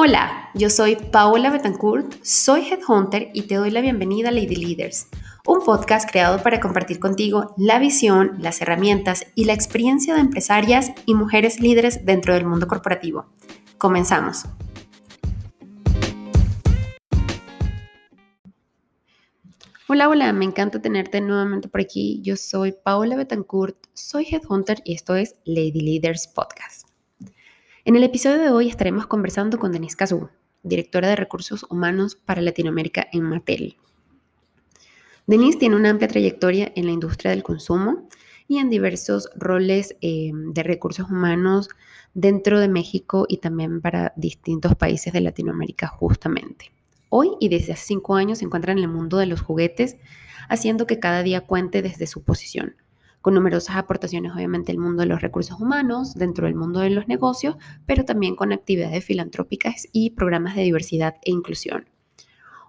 Hola, yo soy Paola Betancourt, soy Headhunter y te doy la bienvenida a Lady Leaders, un podcast creado para compartir contigo la visión, las herramientas y la experiencia de empresarias y mujeres líderes dentro del mundo corporativo. Comenzamos. Hola, hola, me encanta tenerte nuevamente por aquí. Yo soy Paola Betancourt, soy Headhunter y esto es Lady Leaders Podcast. En el episodio de hoy estaremos conversando con Denise Cazú, directora de Recursos Humanos para Latinoamérica en Mattel. Denise tiene una amplia trayectoria en la industria del consumo y en diversos roles eh, de recursos humanos dentro de México y también para distintos países de Latinoamérica justamente. Hoy y desde hace cinco años se encuentra en el mundo de los juguetes, haciendo que cada día cuente desde su posición con numerosas aportaciones obviamente el mundo de los recursos humanos, dentro del mundo de los negocios, pero también con actividades filantrópicas y programas de diversidad e inclusión.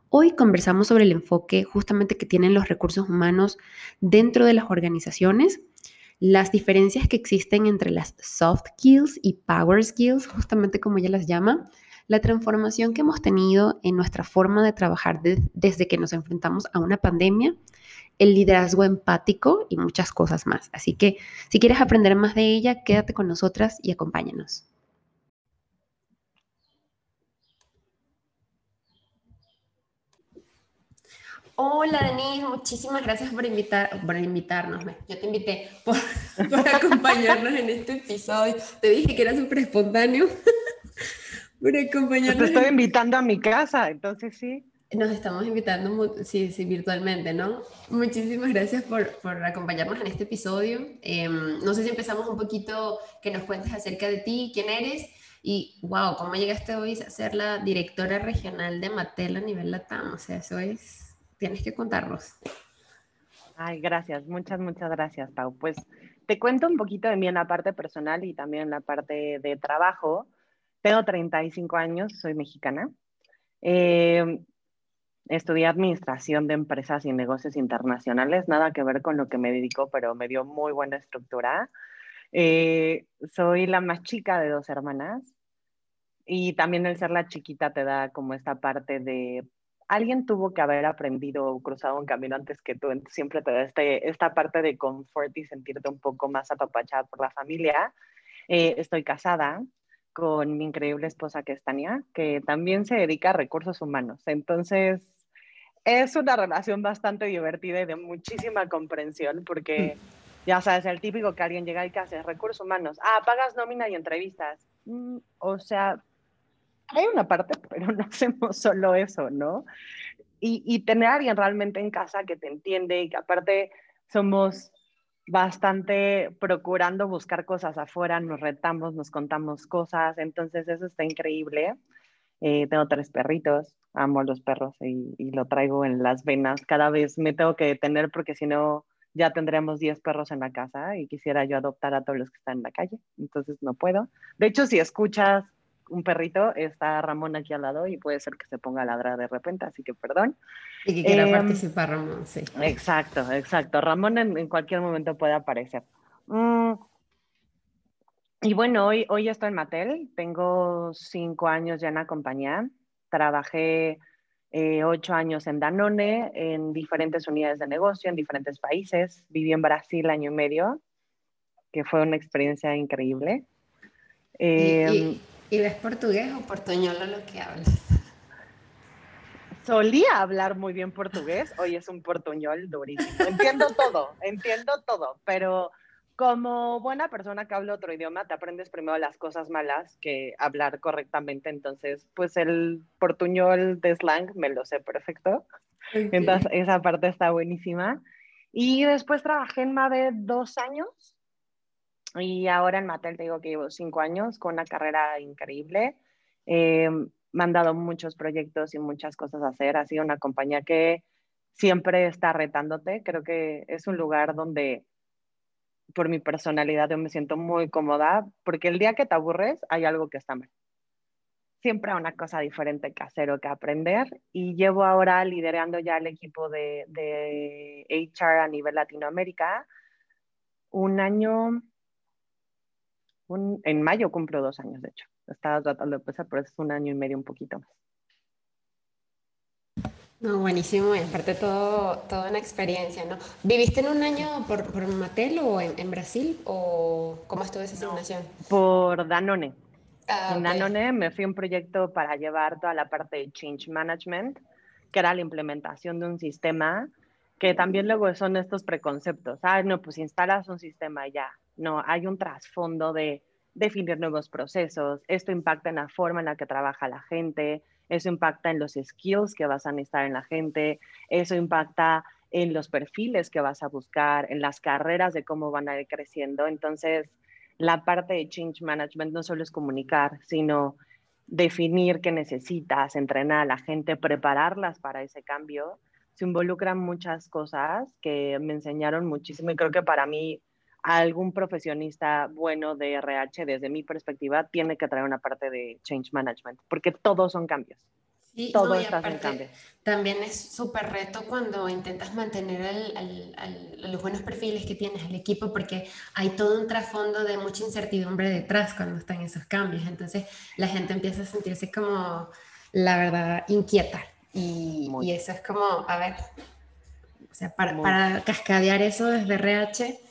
Hoy conversamos sobre el enfoque justamente que tienen los recursos humanos dentro de las organizaciones, las diferencias que existen entre las soft skills y power skills, justamente como ella las llama, la transformación que hemos tenido en nuestra forma de trabajar desde que nos enfrentamos a una pandemia el liderazgo empático y muchas cosas más. Así que si quieres aprender más de ella, quédate con nosotras y acompáñanos. Hola Denise, muchísimas gracias por, invitar, por invitarnos. Yo te invité por, acompañarnos en este episodio. Te dije que era súper espontáneo. por acompañarnos. Te estoy invitando a mi casa, entonces sí. Nos estamos invitando, sí, sí, virtualmente, ¿no? Muchísimas gracias por, por acompañarnos en este episodio. Em, no sé si empezamos un poquito que nos cuentes acerca de ti, quién eres y, wow, cómo llegaste hoy a ser la directora regional de Mattel a nivel Latam. O sea, eso es, tienes que contarnos. Ay, gracias, muchas, muchas gracias, Pau. Pues te cuento un poquito de mí en la parte personal y también en la parte de trabajo. Tengo 35 años, soy mexicana. Eh, Estudié administración de empresas y negocios internacionales, nada que ver con lo que me dedico, pero me dio muy buena estructura. Eh, soy la más chica de dos hermanas y también el ser la chiquita te da como esta parte de alguien tuvo que haber aprendido o cruzado un camino antes que tú, siempre te da este, esta parte de confort y sentirte un poco más apapachada por la familia. Eh, estoy casada, con mi increíble esposa que es Tania, que también se dedica a recursos humanos. Entonces, es una relación bastante divertida y de muchísima comprensión porque mm. ya sabes, el típico que alguien llega y que hace recursos humanos, ah, pagas nómina y entrevistas. Mm, o sea, hay una parte, pero no hacemos solo eso, ¿no? Y, y tener a alguien realmente en casa que te entiende y que aparte somos bastante procurando buscar cosas afuera, nos retamos, nos contamos cosas, entonces eso está increíble. Eh, tengo tres perritos, amo a los perros y, lo traigo en las venas. Cada vez me tengo que detener porque si no ya tendríamos 10 perros en la casa y quisiera yo adoptar a todos los que están en la calle, entonces no puedo. De hecho, si escuchas un perrito, está Ramón aquí al lado y puede ser que se ponga a ladrar de repente, así que perdón. Y que quiera em, participar Ramón, sí. Exacto, exacto. Ramón en, cualquier momento puede aparecer. Mm, y bueno, hoy, hoy estoy en Mattel, tengo cinco años ya en la compañía, trabajé eh, ocho años en Danone, en diferentes unidades de negocio, en diferentes países, viví en Brasil año y medio, que fue una experiencia increíble. ¿Y, y, em, ves portugués o portuñol lo que hablas? Solía hablar muy bien portugués, hoy es un portuñol durísimo. Entiendo todo, entiendo todo, pero como buena persona que habla otro idioma, te aprendes primero las cosas malas que hablar correctamente. Entonces, pues el portuñol de slang me lo sé perfecto. Entonces, esa parte está buenísima. Y después trabajé en MAVE dos años. Y ahora en Mattel te digo que llevo cinco años con una carrera increíble. Eh, me han dado muchos proyectos y muchas cosas a hacer. Ha sido una compañía que siempre está retándote. Creo que es un lugar donde por mi personalidad yo me siento muy cómoda, porque el día que te aburres hay algo que está mal. Siempre una cosa diferente que hacer o que aprender y llevo ahora liderando ya el equipo de, de HR a nivel Latinoamérica un año, un, en mayo cumplo dos años de hecho. estaba tratando de empezar, pero es un año y medio, un poquito más. No, buenísimo, y aparte todo, toda una experiencia, ¿no? ¿Viviste en un año por, por Mattel o en, Brasil o cómo estuvo esa asignación? por Danone. Ah, en Danone me fui a un proyecto para llevar toda la parte de change management, que era la implementación de un sistema, que también luego son estos preconceptos. Ah, no, pues instalas un sistema y ya. No, hay un trasfondo de definir nuevos procesos. Esto impacta en la forma en la que trabaja la gente eso impacta en los skills que vas a necesitar en la gente, eso impacta en los perfiles que vas a buscar, en las carreras de cómo van a ir creciendo. Entonces, la parte de change management no solo es comunicar, sino definir qué necesitas, entrenar a la gente, prepararlas para ese cambio. Se involucran muchas cosas que me enseñaron muchísimo y creo que para mí algún profesionista bueno de RH, desde mi perspectiva, tiene que traer una parte de change management, porque todos son cambios. Sí, todo está en cambio. También es súper reto cuando intentas mantener los buenos perfiles que tienes, el equipo, porque hay todo un trasfondo de mucha incertidumbre detrás cuando están esos cambios. Entonces la gente empieza a sentirse como, la verdad, inquieta. Y, y eso es como, a ver, o sea, para, para cascadear eso desde RH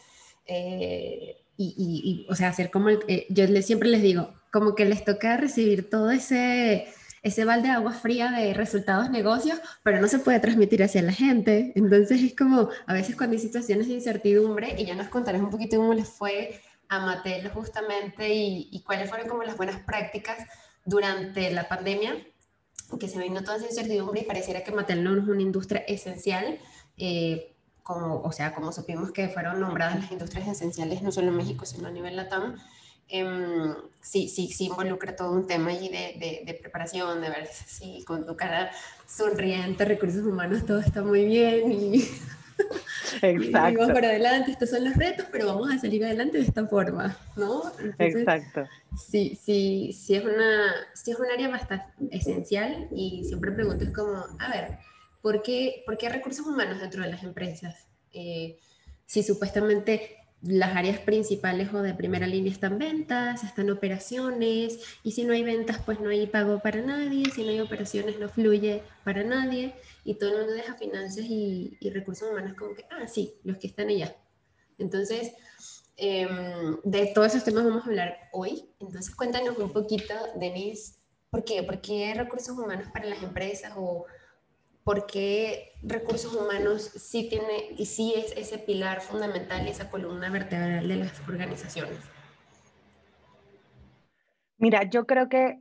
eh, y, o sea, hacer como, el, eh, yo les, siempre les digo, como que les toca recibir todo ese, ese balde de agua fría de resultados negocios, pero no se puede transmitir hacia la gente. Entonces es como, a veces cuando hay situaciones de incertidumbre, y ya nos contarás un poquito cómo les fue a Mattel justamente y, y cuáles fueron como las buenas prácticas durante la pandemia, que se vino toda esa incertidumbre y pareciera que Mattel no es una industria esencial. Eh, como, o sea, como supimos que fueron nombradas las industrias esenciales no solo en México, sino a nivel LATAM, eh, sí, sí, sí involucra todo un tema allí de, de, preparación, de ver si con tu cara sonriente, recursos humanos, todo está muy bien y, Exacto. y vamos para adelante, estos son los retos, pero vamos a salir adelante de esta forma, ¿no? Exacto. Sí, sí, sí es, una, sí es un área bastante esencial y siempre pregunto, es como, a ver, ¿Por qué, recursos humanos dentro de las empresas? Eh, si supuestamente las áreas principales o de primera línea están ventas, están operaciones, y si no hay ventas, pues no hay pago para nadie, si no hay operaciones, no fluye para nadie, y todo el mundo deja finanzas y, recursos humanos como que, ah, sí, los que están allá. Entonces, em, de todos esos temas vamos a hablar hoy. Entonces, cuéntanos un poquito, Denise, ¿por qué? ¿Por qué recursos humanos para las empresas o por qué recursos humanos sí tiene y sí es ese pilar fundamental y esa columna vertebral de las organizaciones. Mira, yo creo que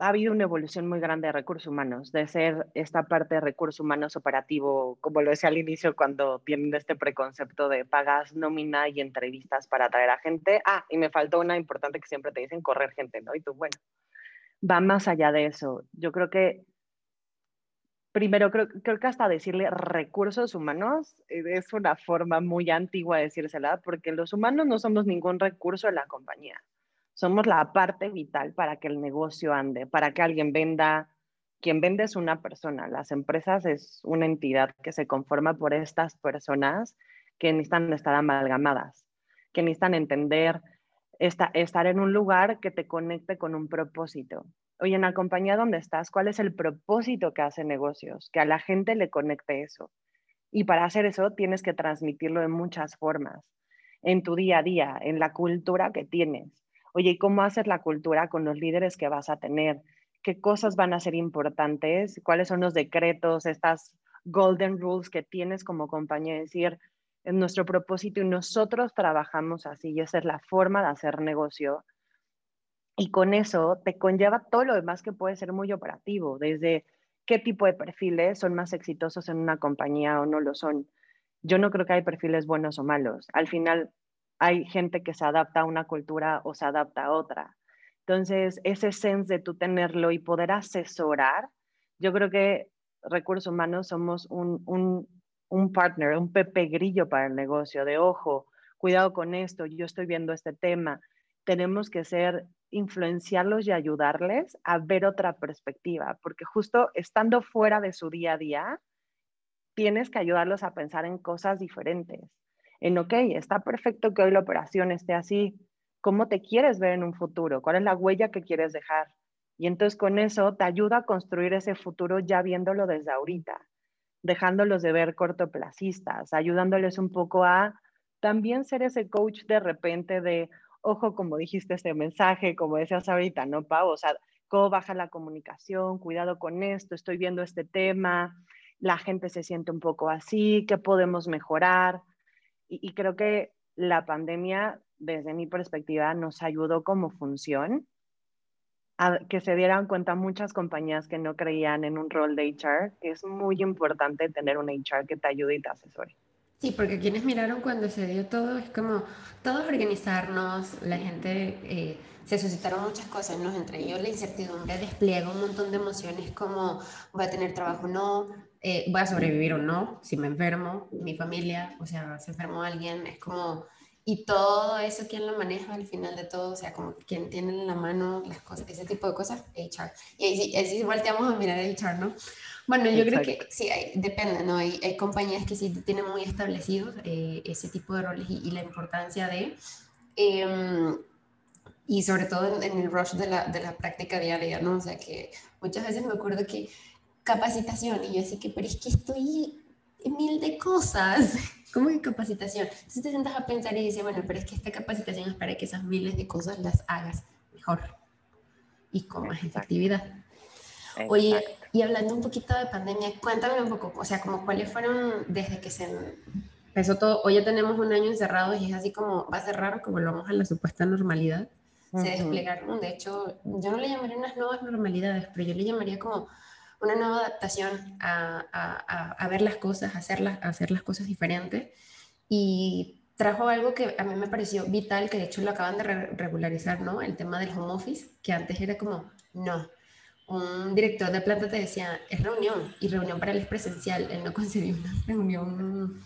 ha habido una evolución muy grande de recursos humanos, de ser esta parte de recursos humanos operativo, como lo decía al inicio, cuando tienen este preconcepto de pagas nómina y entrevistas para atraer a gente. Ah, y me faltó una importante que siempre te dicen correr gente, ¿no? Y tú, bueno, va más allá de eso. Yo creo que primero, creo, que hasta decirle recursos humanos eh, es una forma muy antigua de decírsela, porque los humanos no somos ningún recurso de la compañía. Somos la parte vital para que el negocio ande, para que alguien venda. Quien vende es una persona. Las empresas es una entidad que se conforma por estas personas que necesitan estar amalgamadas, que necesitan entender, estar en un lugar que te conecte con un propósito oye, en la compañía donde estás, ¿cuál es el propósito que hace negocios? Que a la gente le conecte eso. Y para hacer eso tienes que transmitirlo de muchas formas, en tu día a día, en la cultura que tienes. Oye, ¿y cómo haces la cultura con los líderes que vas a tener? ¿Qué cosas van a ser importantes? ¿Cuáles son los decretos, estas golden rules que tienes como compañía? Decir, es nuestro propósito y nosotros trabajamos así y esa es la forma de hacer negocio y con eso te conlleva todo lo demás que puede ser muy operativo, desde qué tipo de perfiles son más exitosos en una compañía o no lo son. Yo no creo que hay perfiles buenos o malos. Al final hay gente que se adapta a una cultura o se adapta a otra. Entonces, ese sense de tú tenerlo y poder asesorar, yo creo que recursos humanos somos un, un, un partner, un pepe grillo para el negocio, de ojo, cuidado con esto, yo estoy viendo este tema. Tenemos que ser influenciarlos y ayudarles a ver otra perspectiva, porque justo estando fuera de su día a día, tienes que ayudarlos a pensar en cosas diferentes. En, ok, está perfecto que hoy la operación esté así, cómo te quieres ver en un futuro, cuál es la huella que quieres dejar. Y entonces con eso te ayuda a construir ese futuro ya viéndolo desde ahorita, dejándolos de ver cortoplacistas, ayudándoles un poco a también ser ese coach de repente de, ojo, como dijiste este mensaje, como decías ahorita, ¿no, Pau? O sea, cómo baja la comunicación, cuidado con esto, estoy viendo este tema, la gente se siente un poco así, ¿qué podemos mejorar? Y, creo que la pandemia, desde mi perspectiva, nos ayudó como función a que se dieran cuenta muchas compañías que no creían en un rol de HR, que es muy importante tener un HR que te ayude y te asesore. Sí, porque quienes miraron cuando se dio todo, es como todos organizarnos, la gente, eh, se suscitaron muchas cosas, ¿no? Entre ellos la incertidumbre despliega un montón de emociones como voy a tener trabajo o no, eh, voy a sobrevivir o no, si me enfermo, mi familia, o sea, se enfermó alguien, es como, y todo eso, ¿quién lo maneja al final de todo? O sea, como quien tiene en la mano las cosas, ese tipo de cosas, HR. Y ahí, ahí sí volteamos a mirar a HR, ¿no? Bueno, yo creo que sí, depende, ¿no? Hay, hay, compañías que sí tienen muy establecidos eh, ese tipo de roles y, la importancia de, em, y sobre todo en, el rush de la, de la, práctica diaria, ¿no? O sea, que muchas veces me acuerdo que capacitación, y yo así que, pero es que estoy en mil de cosas. ¿Cómo que capacitación? Entonces te sientas a pensar y dices, bueno, pero es que esta capacitación es para que esas miles de cosas las hagas mejor y con más efectividad. Oye, y hablando un poquito de pandemia, cuéntame un poco, o sea, como cuáles fueron desde que se empezó todo, hoy ya tenemos un año encerrado y es así como, va a ser raro que volvamos a la supuesta normalidad. Se desplegaron, de hecho, yo no le llamaría unas nuevas normalidades, pero yo le llamaría como una nueva adaptación a, a, a ver las cosas, a hacer las, hacer las cosas diferentes. Y trajo algo que a mí me pareció vital, que de hecho lo acaban de regularizar, ¿no? El tema del home office, que antes era como, no, un director de planta te decía, es reunión, y reunión para él es presencial, él no concebía una reunión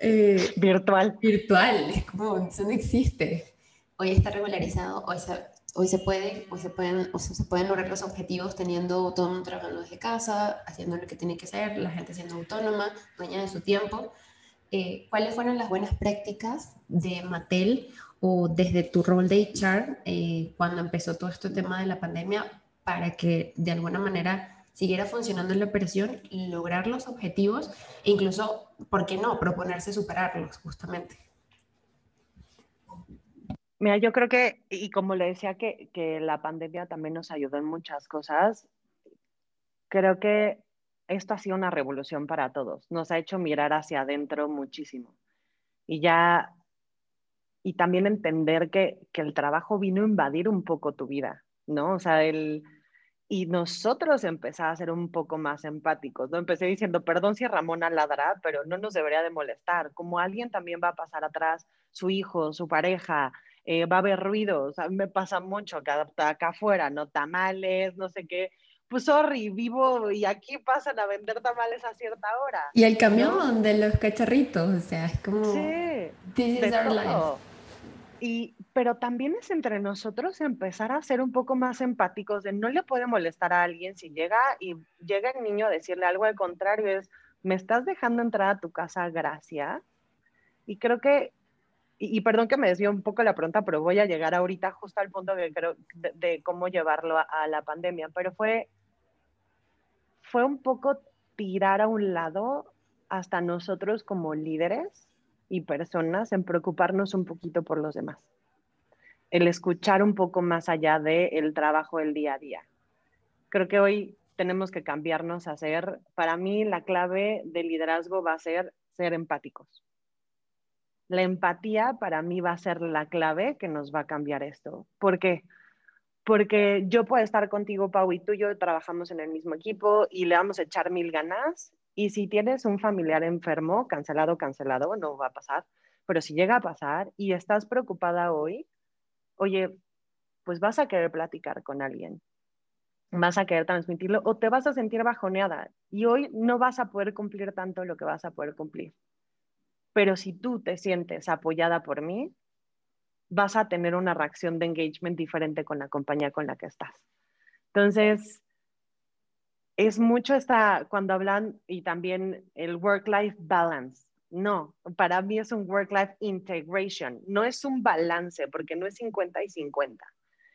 eh, virtual. Virtual, es como, eso no existe. Hoy está regularizado, hoy se, hoy se puede, hoy se pueden, o se pueden lograr los objetivos teniendo todo el mundo trabajando desde casa, haciendo lo que tiene que hacer, la gente siendo autónoma, dueña de su tiempo. Eh, ¿Cuáles fueron las buenas prácticas de Mattel o desde tu rol de HR eh, cuando empezó todo este tema de la pandemia para que de alguna manera siguiera funcionando la operación lograr los objetivos e incluso, ¿por qué no?, proponerse superarlos justamente. Mira, yo creo que, y como le decía que, que la pandemia también nos ayudó en muchas cosas, creo que esto ha sido una revolución para todos. Nos ha hecho mirar hacia adentro muchísimo. Y ya, y también entender que, que el trabajo vino a invadir un poco tu vida. ¿No? O sea, el... Y nosotros empezar a ser un poco más empáticos, ¿no? Empecé diciendo, perdón si Ramona ladra, pero no nos debería de molestar. Como alguien también va a pasar atrás, su hijo, su pareja, eh, va a haber mí me pasa mucho acá, acá afuera, ¿no? Tamales, no sé qué. Pues sorry, vivo y aquí pasan a vender tamales a cierta hora. Y el camión de los cacharritos, o sea, es como... Sí, This is our life. Y, pero también es entre nosotros empezar a ser un poco más empáticos de no le puede molestar a alguien si llega y llega el niño a decirle algo al contrario, es, me estás dejando entrar a tu casa, gracias. Y creo que, y, perdón que me desvío un poco la pregunta, pero voy a llegar ahorita justo al punto que creo de, cómo llevarlo a, a, la pandemia, pero fue, fue un poco tirar a un lado hasta nosotros como líderes y personas en preocuparnos un poquito por los demás. El escuchar un poco más allá del el trabajo del día a día. Creo que hoy tenemos que cambiarnos a ser, para mí la clave del liderazgo va a ser ser empáticos. La empatía para mí va a ser la clave que nos va a cambiar esto. ¿Por qué? Porque yo puedo estar contigo, Pau, y tú y yo trabajamos en el mismo equipo y le vamos a echar mil ganas y si tienes un familiar enfermo, cancelado, cancelado, no va a pasar, pero si llega a pasar y estás preocupada hoy, oye, pues vas a querer platicar con alguien, vas a querer transmitirlo o te vas a sentir bajoneada y hoy no vas a poder cumplir tanto lo que vas a poder cumplir. Pero si tú te sientes apoyada por mí, vas a tener una reacción de engagement diferente con la compañía con la que estás. Entonces, es mucho esta, cuando hablan, y también el work-life balance, No, para mí es un work-life integration, no es un balance, porque no es 50 y 50.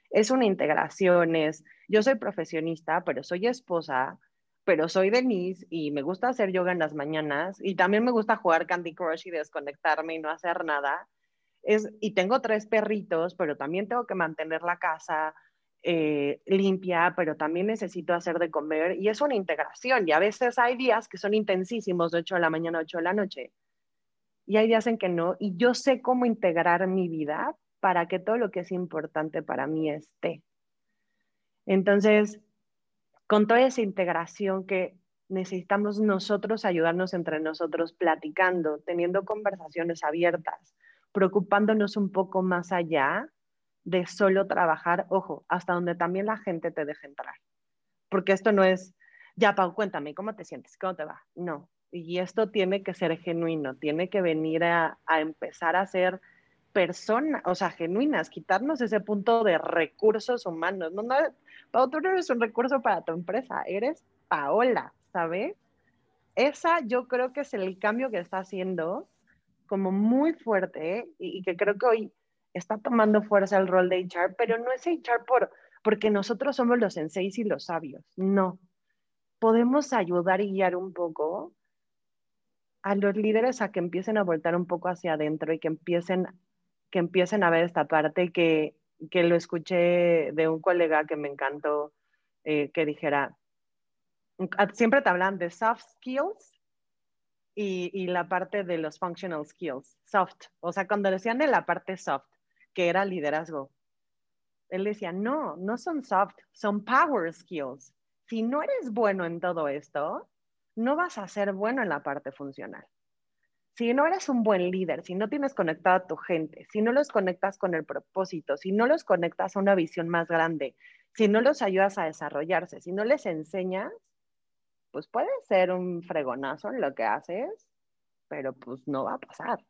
Es una integración, es, yo soy profesionista, pero soy esposa, pero soy Denise y me gusta hacer yoga en las mañanas y también me gusta jugar Candy Crush y desconectarme y no hacer nada. Es, y tengo tres perritos, pero también tengo que mantener la casa, eh, limpia, pero también necesito hacer de comer y es una integración y a veces hay días que son intensísimos de 8 de la mañana a 8 de la noche y hay días en que no y yo sé cómo integrar mi vida para que todo lo que es importante para mí esté. Entonces, con toda esa integración que necesitamos nosotros ayudarnos entre nosotros, platicando, teniendo conversaciones abiertas, preocupándonos un poco más allá de solo trabajar, ojo, hasta donde también la gente te deje entrar. Porque esto no es, ya, Pau, cuéntame, ¿cómo te sientes? ¿Cómo te va? No. Y esto tiene que ser genuino, tiene que venir a, empezar a ser personas, o sea, genuinas, quitarnos ese punto de recursos humanos. No, no, Pau, tú no eres un recurso para tu empresa, eres Paola, ¿sabes? Esa yo creo que es el cambio que está haciendo como muy fuerte y, y que creo que hoy está tomando fuerza el rol de HR, pero no es HR por, porque nosotros somos los senseis y los sabios, no. Podemos ayudar y guiar un poco a los líderes a que empiecen a voltar un poco hacia adentro y que empiecen, que empiecen a ver esta parte que, que lo escuché de un colega que me encantó, eh, que dijera, siempre te hablan de soft skills y, y, la parte de los functional skills, soft. O sea, cuando decían de la parte soft, que era liderazgo. Él decía, no, no son soft, son power skills. Si no eres bueno en todo esto, no vas a ser bueno en la parte funcional. Si no eres un buen líder, si no tienes conectado a tu gente, si no los conectas con el propósito, si no los conectas a una visión más grande, si no los ayudas a desarrollarse, si no les enseñas, pues puede ser un fregonazo en lo que haces, pero pues no va a pasar.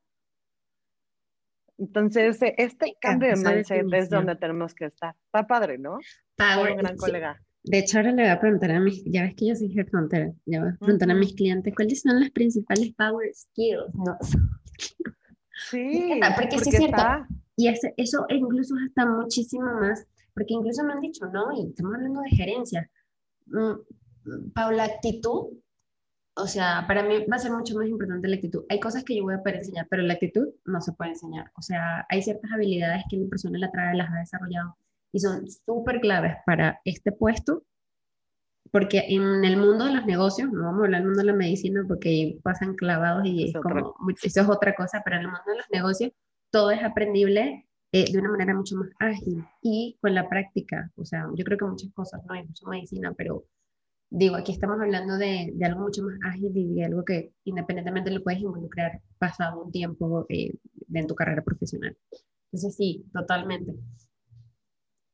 Entonces, e, este cambio de mindset es donde tenemos que estar. Está padre, ¿no? Power, un gran colega. De hecho, ahora le voy a preguntar a mis, ya ves que yo soy headhunter, ya voy a preguntar a mis clientes cuáles son las principales power skills. No. Sí, porque, porque sí es cierto. Y ese, eso incluso está muchísimo más, porque incluso me han dicho, ¿no? Y estamos hablando de gerencia. Mm, Paula, actitud o sea, para mí va a ser mucho más importante la actitud. Hay cosas que yo voy a poder enseñar, pero la actitud no se puede enseñar. O sea, hay ciertas habilidades que la persona la trae, las ha desarrollado y son súper claves para este puesto, porque en el mundo de los negocios, no vamos a hablar del mundo de la medicina porque pasan clavados y es como, eso es otra cosa, pero en el mundo de los negocios todo es aprendible eh, de una manera mucho más ágil y con la práctica. O sea, yo creo que muchas cosas, no hay mucha medicina, pero digo, aquí estamos hablando de, de, algo mucho más ágil y de algo que independientemente lo puedes involucrar pasado un tiempo eh, en tu carrera profesional. Entonces sí, totalmente.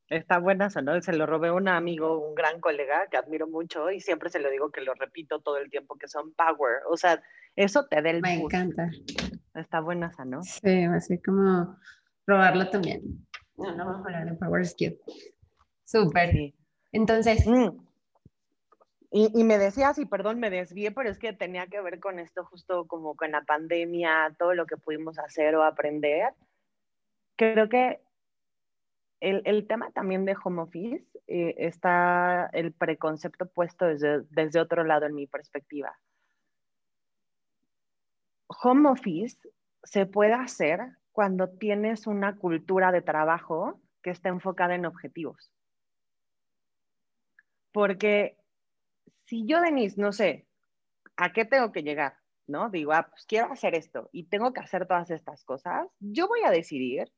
Está buena, ¿no? Se lo robé a un amigo, un gran colega que admiro mucho y siempre se lo digo que lo repito todo el tiempo, que son power. O sea, eso te da el Me encanta. Está buena, ¿no? Sí, así como probarlo también. No, no vamos a hablar de power skill. Súper. Entonces, mm. Y, me decías, y perdón, me desvié, pero es que tenía que ver con esto justo como con la pandemia, todo lo que pudimos hacer o aprender. Creo que el, el tema también de home office eh, está el preconcepto puesto desde, desde otro lado en mi perspectiva. Home office se puede hacer cuando tienes una cultura de trabajo que está enfocada en objetivos. Porque si yo, Denise, no sé, ¿a qué tengo que llegar? ¿No? Digo, ah, pues quiero hacer esto y tengo que hacer todas estas cosas, yo voy a decidir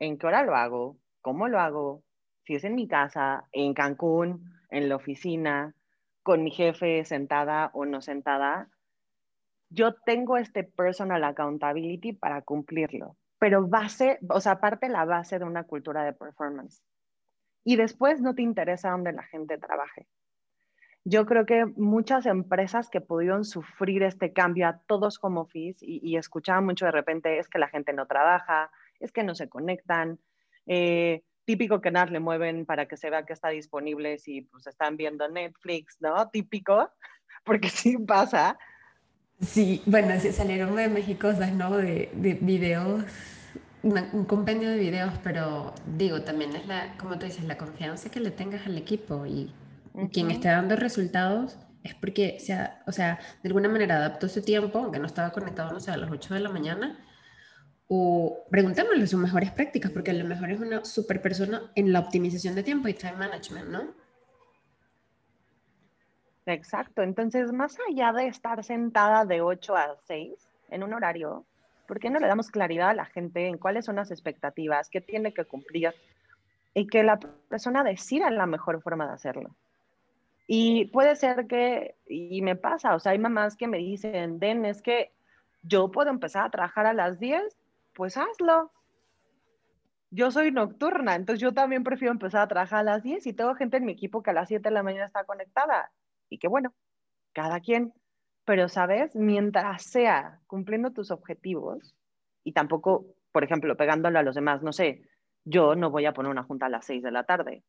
en qué hora lo hago, cómo lo hago, si es en mi casa, en Cancún, en la oficina, con mi jefe sentada o no sentada, yo tengo este personal accountability para cumplirlo, pero base, o sea, aparte la base de una cultura de performance. Y después no te interesa dónde la gente trabaje. Yo creo que muchas empresas que pudieron sufrir este cambio a todos como office y, escuchaban mucho de repente es que la gente no trabaja, es que no se conectan, eh, típico que nada le mueven para que se vea que está disponible si pues están viendo Netflix, ¿no? Típico, porque sí pasa. Sí, bueno, sí, salieron memes y cosas, ¿no? De, de videos, un compendio de videos, pero digo, también es la, como tú dices, la confianza que le tengas al equipo y quien esté dando resultados es porque, sea, o sea, de alguna manera adaptó su tiempo, aunque no estaba conectado, no sé, a las 8 de la mañana, o preguntémosle sus mejores prácticas, porque a lo mejor es una super persona en la optimización de tiempo y time management, ¿no? Exacto, entonces más allá de estar sentada de 8 a 6 en un horario, ¿por qué no le damos claridad a la gente en cuáles son las expectativas, qué tiene que cumplir y que la persona decida la mejor forma de hacerlo? Y puede ser que, y me pasa, o sea, hay mamás que me dicen, Den, es que yo puedo empezar a trabajar a las 10, pues hazlo. Yo soy nocturna, entonces yo también prefiero empezar a trabajar a las 10 y tengo gente en mi equipo que a las 7 de la mañana está conectada. Y que bueno, cada quien. Pero, ¿sabes? Mientras sea cumpliendo tus objetivos y tampoco, por ejemplo, pegándole a los demás, no sé, yo no voy a poner una junta a las 6 de la tarde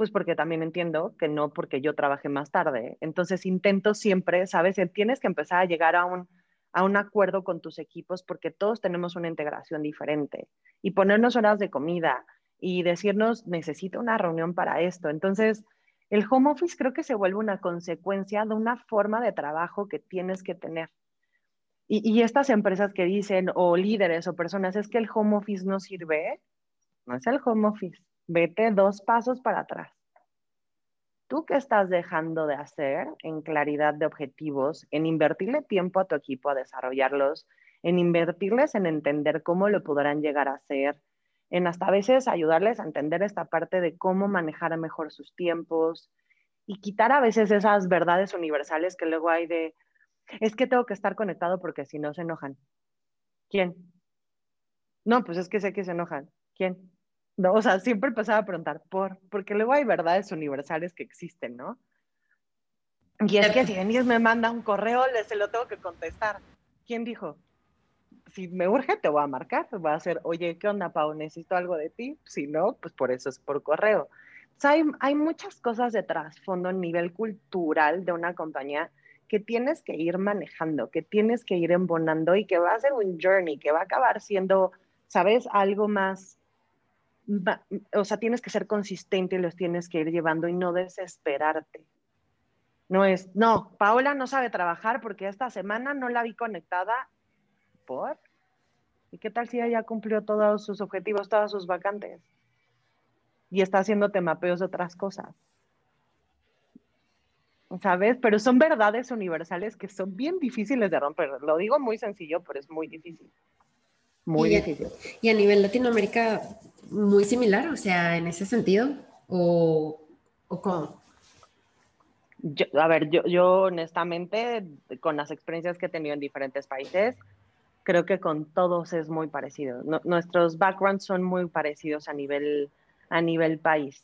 pues porque también entiendo que no porque yo trabaje más tarde. Entonces intento siempre, ¿sabes? Tienes que empezar a llegar a un, a un acuerdo con tus equipos porque todos tenemos una integración diferente y ponernos horas de comida y decirnos, necesito una reunión para esto. Entonces, el home office creo que se vuelve una consecuencia de una forma de trabajo que tienes que tener. Y, y estas empresas que dicen, o líderes o personas, es que el home office no sirve, no es el home office vete dos pasos para atrás. ¿Tú qué estás dejando de hacer en claridad de objetivos, en invertirle tiempo a tu equipo a desarrollarlos, en invertirles en entender cómo lo podrán llegar a hacer, en hasta a veces ayudarles a entender esta parte de cómo manejar mejor sus tiempos y quitar a veces esas verdades universales que luego hay de, es que tengo que estar conectado porque si no se enojan. ¿Quién? No, pues es que sé que se enojan. ¿Quién? ¿No? O sea, siempre empezaba a preguntar por, porque luego hay verdades universales que existen, ¿no? Y es que si Denise me manda un correo, le se lo tengo que contestar. ¿Quién dijo? Si me urge, te voy a marcar, voy a hacer, oye, ¿qué onda, Pau? Necesito algo de ti. Si no, pues por eso es por correo. O sea, hay, hay muchas cosas de trasfondo a nivel cultural de una compañía que tienes que ir manejando, que tienes que ir embonando y que va a ser un journey, que va a acabar siendo, ¿sabes? Algo más o sea, tienes que ser consistente y los tienes que ir llevando y no desesperarte. No es, no, Paola no sabe trabajar porque esta semana no la vi conectada. ¿Por? ¿Y qué tal si ella cumplió todos sus objetivos, todas sus vacantes? Y está haciéndote mapeos de otras cosas. ¿Sabes? Pero son verdades universales que son bien difíciles de romper. Lo digo muy sencillo, pero es muy difícil. Muy difícil. y a nivel Latinoamérica, muy similar, o sea, en ese sentido, o, o cómo? a ver, yo, yo honestamente, con las experiencias que he tenido en diferentes países, creo que con todos es muy parecido. nuestros backgrounds son muy parecidos a nivel, a nivel país,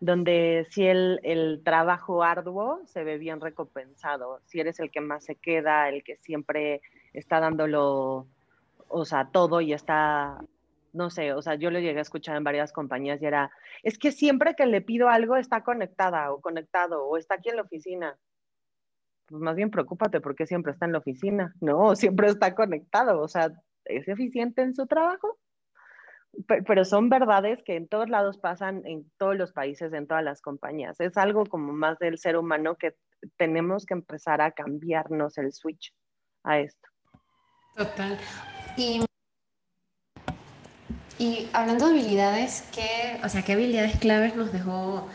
donde si el, el trabajo arduo se ve bien recompensado, si eres el que más se queda, el que siempre está dándolo, o sea, todo y está no sé, o sea, yo lo llegué a escuchar en varias compañías y era, es que siempre que le pido algo está conectada o conectado o está aquí en la oficina. Pues más bien preocúpate porque siempre está en la oficina, no, siempre está conectado, o sea, es eficiente en su trabajo. Pero, son verdades que en todos lados pasan, en todos los países, en todas las compañías. Es algo como más del ser humano que tenemos que empezar a cambiarnos el switch a esto. Total. Y y hablando de habilidades, ¿qué, o sea, ¿qué habilidades claves nos dejó?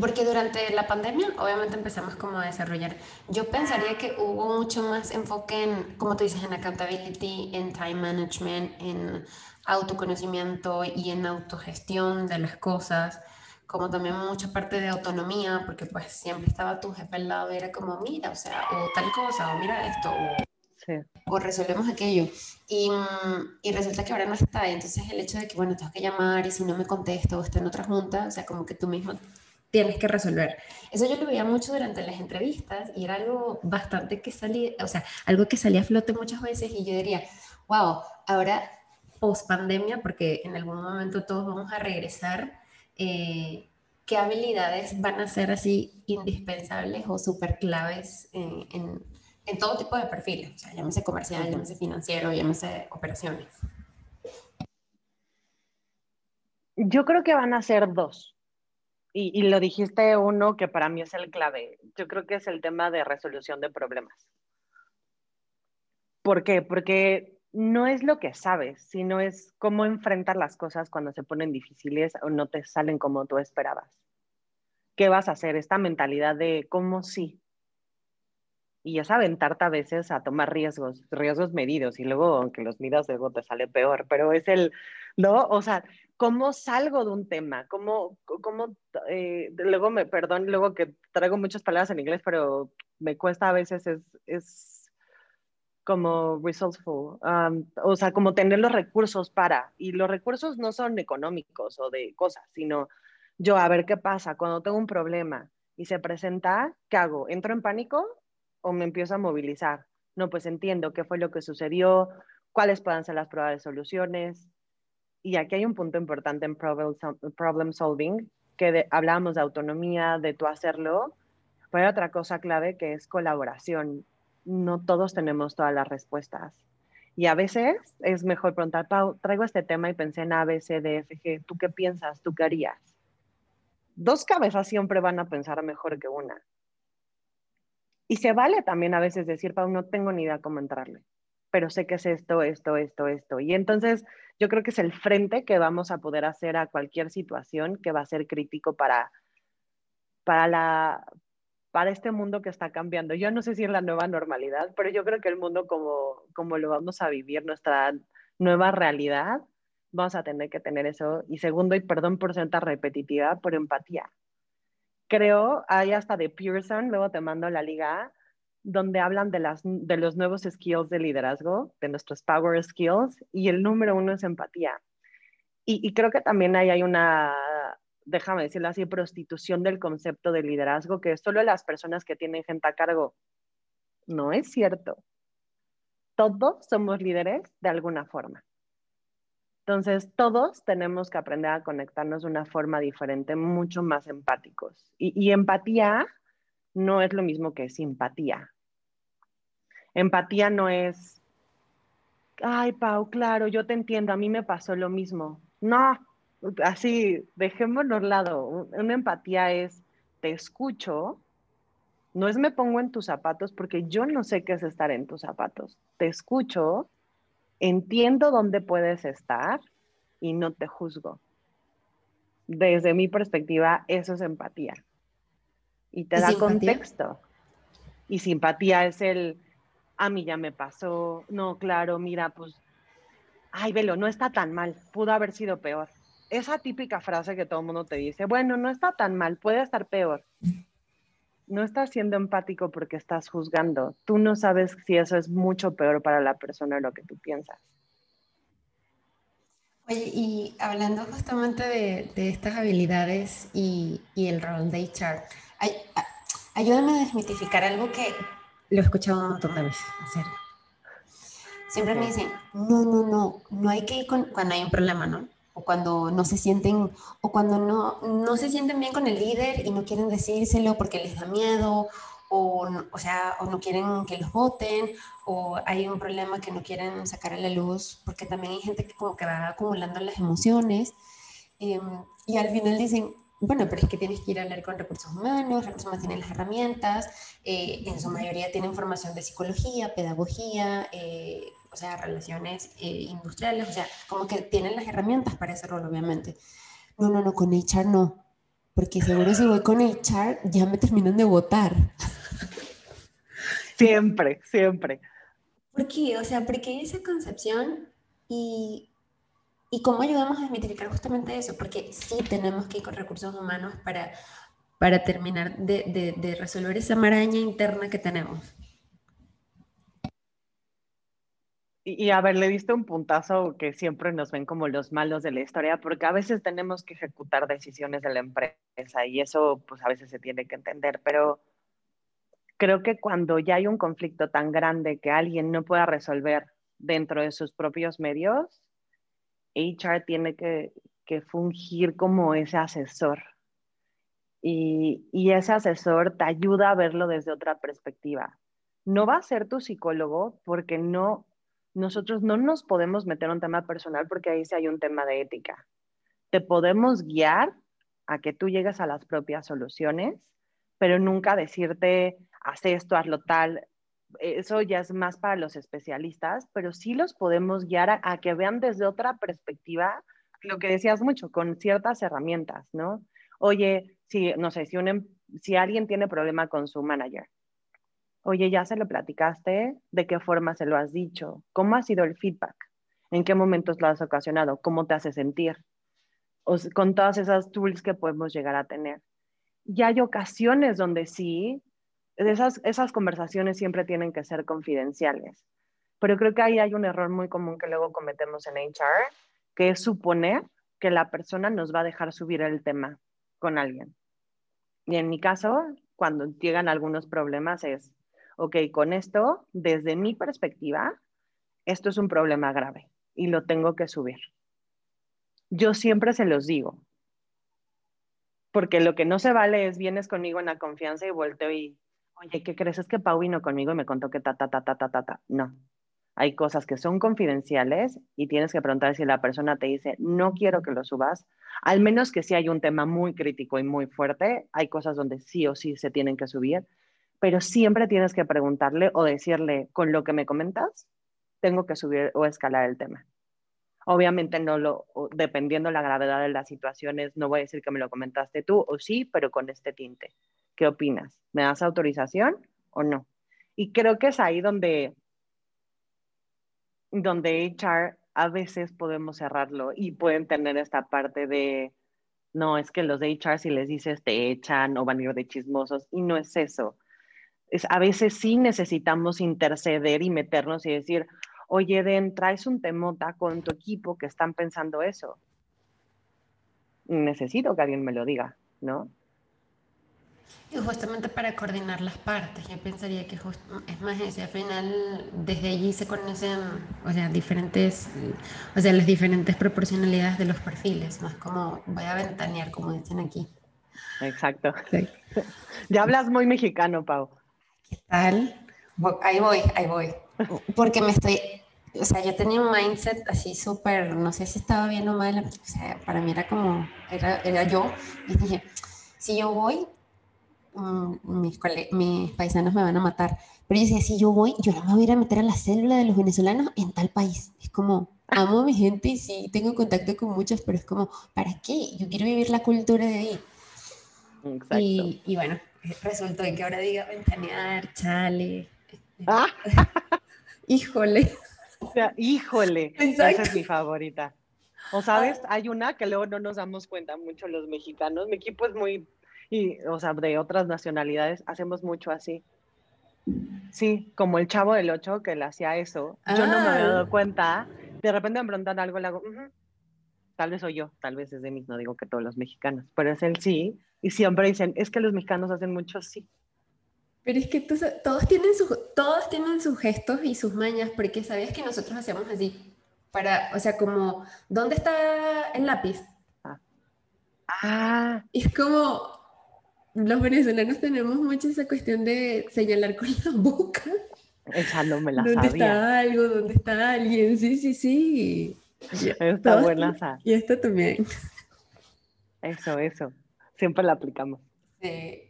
Porque durante la pandemia, obviamente empezamos como a desarrollar. Yo pensaría que hubo mucho más enfoque en, como tú dices, en accountability, en time management, en autoconocimiento y en autogestión de las cosas, como también mucha parte de autonomía, porque pues siempre estaba tu jefe al lado y era como, mira, o sea, o tal cosa, o mira esto, o o resolvemos aquello. Y, y, resulta que ahora no está. Entonces el hecho de que, bueno, tengo que llamar y si no me contesto o está en otra junta, o sea, como que tú mismo tienes que resolver. Eso yo lo veía mucho durante las entrevistas y era algo bastante que salía, o sea, algo que salía a flote muchas veces y yo diría, wow, ahora post pandemia, porque en algún momento todos vamos a regresar, eh, ¿qué habilidades van a ser así indispensables o súper claves en, en todo tipo de perfiles, o sea, llámese comercial, llámese financiero, llámese operaciones. Yo creo que van a ser dos. Y, y, lo dijiste uno que para mí es el clave. Yo creo que es el tema de resolución de problemas. ¿Por qué? Porque no es lo que sabes, sino es cómo enfrentar las cosas cuando se ponen difíciles o no te salen como tú esperabas. ¿Qué vas a hacer? Esta mentalidad de cómo sí. Y es aventarte a veces a tomar riesgos, riesgos medidos, y luego, aunque los midas, luego te sale peor, pero es el, ¿no? O sea, ¿cómo salgo de un tema? ¿Cómo, cómo eh, luego me, perdón, luego que traigo muchas palabras en inglés, pero me cuesta a veces, es, es como resourceful, um, o sea, como tener los recursos para, y los recursos no son económicos o de cosas, sino yo a ver qué pasa cuando tengo un problema y se presenta, ¿qué hago? ¿Entro en pánico o me empiezo a movilizar? No, pues entiendo qué fue lo que sucedió, cuáles puedan ser las probables soluciones. Y aquí hay un punto importante en problem solving, que hablábamos de autonomía, de tú hacerlo, pero hay otra cosa clave que es colaboración no todos tenemos todas las respuestas. Y a veces es mejor preguntar, Pau, traigo este tema y pensé en A, B, C, D, F, G. ¿Tú qué piensas? ¿Tú qué harías? Dos cabezas siempre van a pensar mejor que una. Y se vale también a veces decir, Pau, no tengo ni idea cómo entrarle, pero sé que es esto, esto, esto, esto. Y entonces yo creo que es el frente que vamos a poder hacer a cualquier situación que va a ser crítico para, para, la, para este mundo que está cambiando. Yo no sé si es la nueva normalidad, pero yo creo que el mundo como, como lo vamos a vivir, nuestra nueva realidad, vamos a tener que tener eso. Y segundo, y perdón por ser tan repetitiva, por empatía. Creo, hay hasta de Pearson, luego te mando la liga, donde hablan de, los nuevos skills de liderazgo, de nuestros power skills, y el número uno es empatía. Y, creo que también hay una déjame decirlo así, prostitución del concepto de liderazgo, que solo las personas que tienen gente a cargo. No es cierto. Todos somos líderes de alguna forma. Entonces, todos tenemos que aprender a conectarnos de una forma diferente, mucho más empáticos. Y, empatía no es lo mismo que simpatía. Empatía no es, ay, Pau, claro, yo te entiendo, a mí me pasó lo mismo. No, así, dejémoslo al lado. Una empatía es, te escucho, no es me pongo en tus zapatos porque yo no sé qué es estar en tus zapatos. Te escucho, entiendo dónde puedes estar y no te juzgo. Desde mi perspectiva, eso es empatía. Y te da contexto. Y simpatía es el, a mí ya me pasó, no, claro, mira, pues, ay, velo, no está tan mal, pudo haber sido peor esa típica frase que todo el mundo te dice, bueno, no está tan mal, puede estar peor. No estás siendo empático porque estás juzgando. Tú no sabes si eso es mucho peor para la persona de lo que tú piensas. Oye, y hablando justamente de, estas habilidades y, el rol de HR, ayúdame a desmitificar algo que lo he escuchado un montón de veces, en serio. Siempre me dicen, no, no, no, no hay que ir cuando hay un problema, ¿no? O cuando no se sienten o cuando no, no se sienten bien con el líder y no quieren decírselo porque les da miedo o, o sea, o no quieren que los voten o hay un problema que no quieren sacar a la luz porque también hay gente que como que va acumulando las emociones em, y al final dicen, bueno, pero es que tienes que ir a hablar con recursos humanos, recursos humanos tienen las herramientas, eh, en su mayoría tienen formación de psicología, pedagogía, eh, o sea, relaciones eh, industriales, o sea, como que tienen las herramientas para ese rol, obviamente. No, no, no, con HR no, porque seguro si voy con HR ya me terminan de votar. Siempre, siempre. ¿Por qué? O sea, porque esa concepción y, y cómo ayudamos a desmitificar justamente eso, porque sí tenemos que ir con recursos humanos para, para terminar de, de, de resolver esa maraña interna que tenemos. Y, a ver, le diste un puntazo que siempre nos ven como los malos de la historia, porque a veces tenemos que ejecutar decisiones de la empresa y eso pues a veces se tiene que entender, pero creo que cuando ya hay un conflicto tan grande que alguien no pueda resolver dentro de sus propios medios, HR tiene que, que fungir como ese asesor. Y, y ese asesor te ayuda a verlo desde otra perspectiva no va a ser tu psicólogo porque no, nosotros no nos podemos meter en un tema personal porque ahí sí hay un tema de ética. Te podemos guiar a que tú llegues a las propias soluciones, pero nunca decirte, haz esto, hazlo tal. Eso ya es más para los especialistas, pero sí los podemos guiar a, que vean desde otra perspectiva lo que decías mucho, con ciertas herramientas, ¿no? Oye, si, no sé, si, em, si alguien tiene problema con su manager, oye, ya se lo platicaste, ¿de qué forma se lo has dicho? ¿Cómo ha sido el feedback? ¿En qué momentos lo has ocasionado? ¿Cómo te hace sentir? Con todas esas tools que podemos llegar a tener. Y hay ocasiones donde sí, esas, esas conversaciones siempre tienen que ser confidenciales. Pero creo que ahí hay un error muy común que luego cometemos en HR, que es suponer que la persona nos va a dejar subir el tema con alguien. Y en mi caso, cuando llegan algunos problemas es, ok, con esto, desde mi perspectiva, esto es un problema grave y lo tengo que subir. Yo siempre se los digo, porque lo que no se vale es vienes conmigo en la confianza y vuelto y, oye, ¿qué crees? Es que Pau vino conmigo y me contó que ta, ta, ta, ta, ta, ta, ta. No. Hay cosas que son confidenciales y tienes que preguntar si la persona te dice, no quiero que lo subas, al menos que si hay un tema muy crítico y muy fuerte, hay cosas donde sí o sí se tienen que subir, pero siempre tienes que preguntarle o decirle, con lo que me comentas, tengo que subir o escalar el tema. Obviamente no lo, dependiendo la gravedad de las situaciones, no voy a decir que me lo comentaste tú o sí, pero con este tinte. ¿Qué opinas? ¿Me das autorización o no? Y creo que es ahí donde, donde HR a veces podemos cerrarlo y pueden tener esta parte de, no, es que los de HR si les dices te echan o van a ir de chismosos y no es eso a veces sí necesitamos interceder y meternos y decir, oye, Den, traes un temota con tu equipo que están pensando eso. Necesito que alguien me lo diga, ¿no? Y justamente para coordinar las partes, yo pensaría que es más ese, al final desde allí se conocen, o sea, diferentes, o sea, las diferentes proporcionalidades de los perfiles, más como voy a ventanear, como dicen aquí. Exacto. Ya hablas muy mexicano, Pau. ¿Qué tal? Ahí voy, ahí voy. Porque me estoy, o sea, yo tenía un mindset así súper, no sé si estaba bien o mal, o sea, para mí era como, era, era yo, y dije, si yo voy, mm, mis, mis paisanos me van a matar, pero yo decía, si yo voy, yo no me voy a ir a meter a la célula de los venezolanos en tal país, es como, amo a mi gente y sí, tengo contacto con muchos, pero es como, ¿para qué? Yo quiero vivir la cultura de ahí. Exacto. Y, y bueno, resultó en que ahora diga ventanear, chale. Ah. híjole. O sea, híjole. Esa es mi favorita. O sabes, hay una que luego no nos damos cuenta mucho los mexicanos. Mi equipo es muy, y, o sea, de otras nacionalidades, hacemos mucho así. Sí, como el chavo del 8 que le hacía eso. Yo no me había dado ah. cuenta. De repente me preguntan algo, le hago, tal vez soy yo, tal vez es de mí, no digo que todos los mexicanos, pero es el sí. Y siempre dicen, es que los mexicanos hacen mucho así. Pero es que todos, tienen sus, todos tienen sus gestos y sus mañas, porque sabías que nosotros hacíamos así. Para, o sea, como, ¿dónde está el lápiz? Ah. ah. es como, los venezolanos tenemos mucho esa cuestión de señalar con la boca. Esa no me la ¿Dónde está algo? ¿Dónde está alguien? Sí, sí, sí. Está buena. Y esto también. Eso, eso siempre la aplicamos.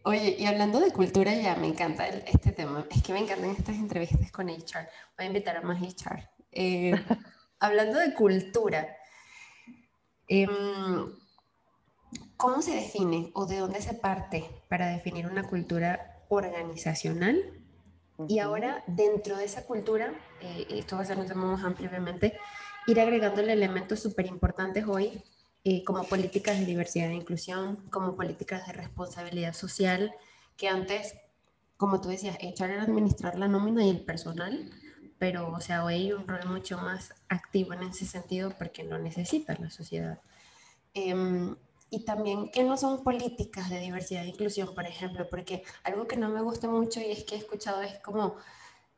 Oye, y hablando de cultura, ya me encanta este tema. Es que me encantan estas entrevistas con HR. Voy a invitar a más HR. Eh, hablando de cultura, em, ¿cómo se define o de dónde se parte para definir una cultura organizacional? Y ahora, dentro de esa cultura, eh, esto va a ser un tema más amplio, obviamente, ir agregándole elementos súper importantes hoy eh, como políticas de diversidad e inclusión, como políticas de responsabilidad social, que antes, como tú decías, echar era administrar la nómina y el personal, pero, o sea, hoy hay un rol mucho más activo en ese sentido porque lo necesita la sociedad. Em, y también que no son políticas de diversidad e inclusión, por ejemplo, porque algo que no me gusta mucho y es que he escuchado es como,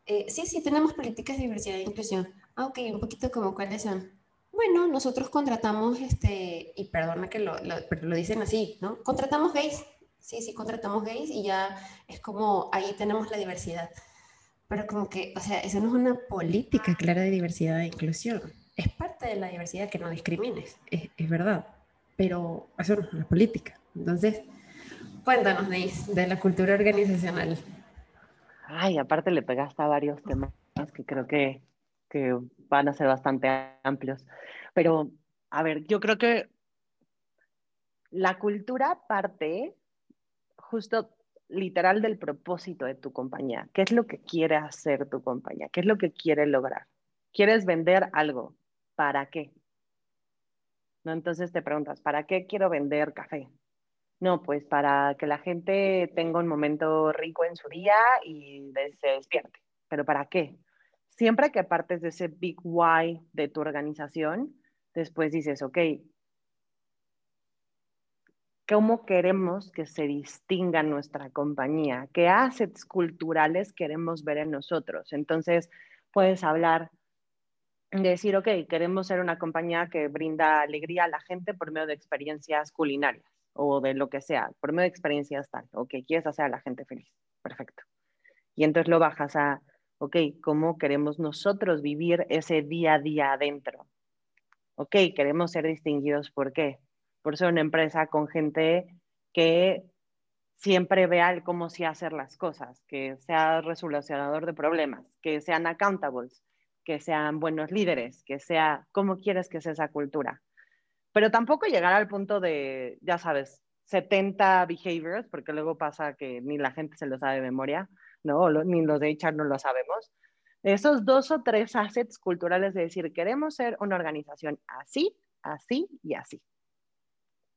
eh, sí, sí, tenemos políticas de diversidad e inclusión. Ah, ok, un poquito como cuáles son. Bueno, nosotros contratamos, este, y perdona que lo, pero lo dicen así, ¿no? Contratamos gays. Sí, sí, contratamos gays y ya es como ahí tenemos la diversidad. pero como que, o sea, eso no es una política clara de diversidad e inclusión. Es parte de la diversidad que no discrimines, es, es verdad, pero eso no es una política. Entonces, cuéntanos, de, de la cultura organizacional. Ay, aparte le pegaste a varios temas que creo que, que van a ser bastante amplios. Pero, a ver, yo creo que la cultura parte justo literal del propósito de tu compañía. ¿Qué es lo que quiere hacer tu compañía? ¿Qué es lo que quiere lograr? ¿Quieres vender algo? ¿Para qué? ¿No? Entonces te preguntas, ¿para qué quiero vender café? No, pues para que la gente tenga un momento rico en su día y se despierte. ¿Pero para qué? Siempre que partes de ese big why de tu organización, después dices, ok, cómo queremos que se distinga nuestra compañía, qué assets culturales queremos ver en nosotros. Entonces, puedes hablar de decir, ok, queremos ser una compañía que brinda alegría a la gente por medio de experiencias culinarias o de lo que sea, por medio de experiencias tal, ok, quieres hacer a la gente feliz, perfecto. Y entonces lo bajas a, ok, ¿cómo queremos nosotros vivir ese día a día adentro? Ok, queremos ser distinguidos, ¿por qué? por ser una empresa con gente que siempre vea cómo sí hacer las cosas, que sea resolucionador de problemas, que sean accountables, que sean buenos líderes, que sea cómo quieres que sea esa cultura. Pero tampoco llegar al punto de, ya sabes, 70 behaviors, porque luego pasa que ni la gente se lo sabe de memoria, ¿no? ni los de HR no lo sabemos. Esos dos o tres assets culturales de decir, queremos ser una organización así, así y así.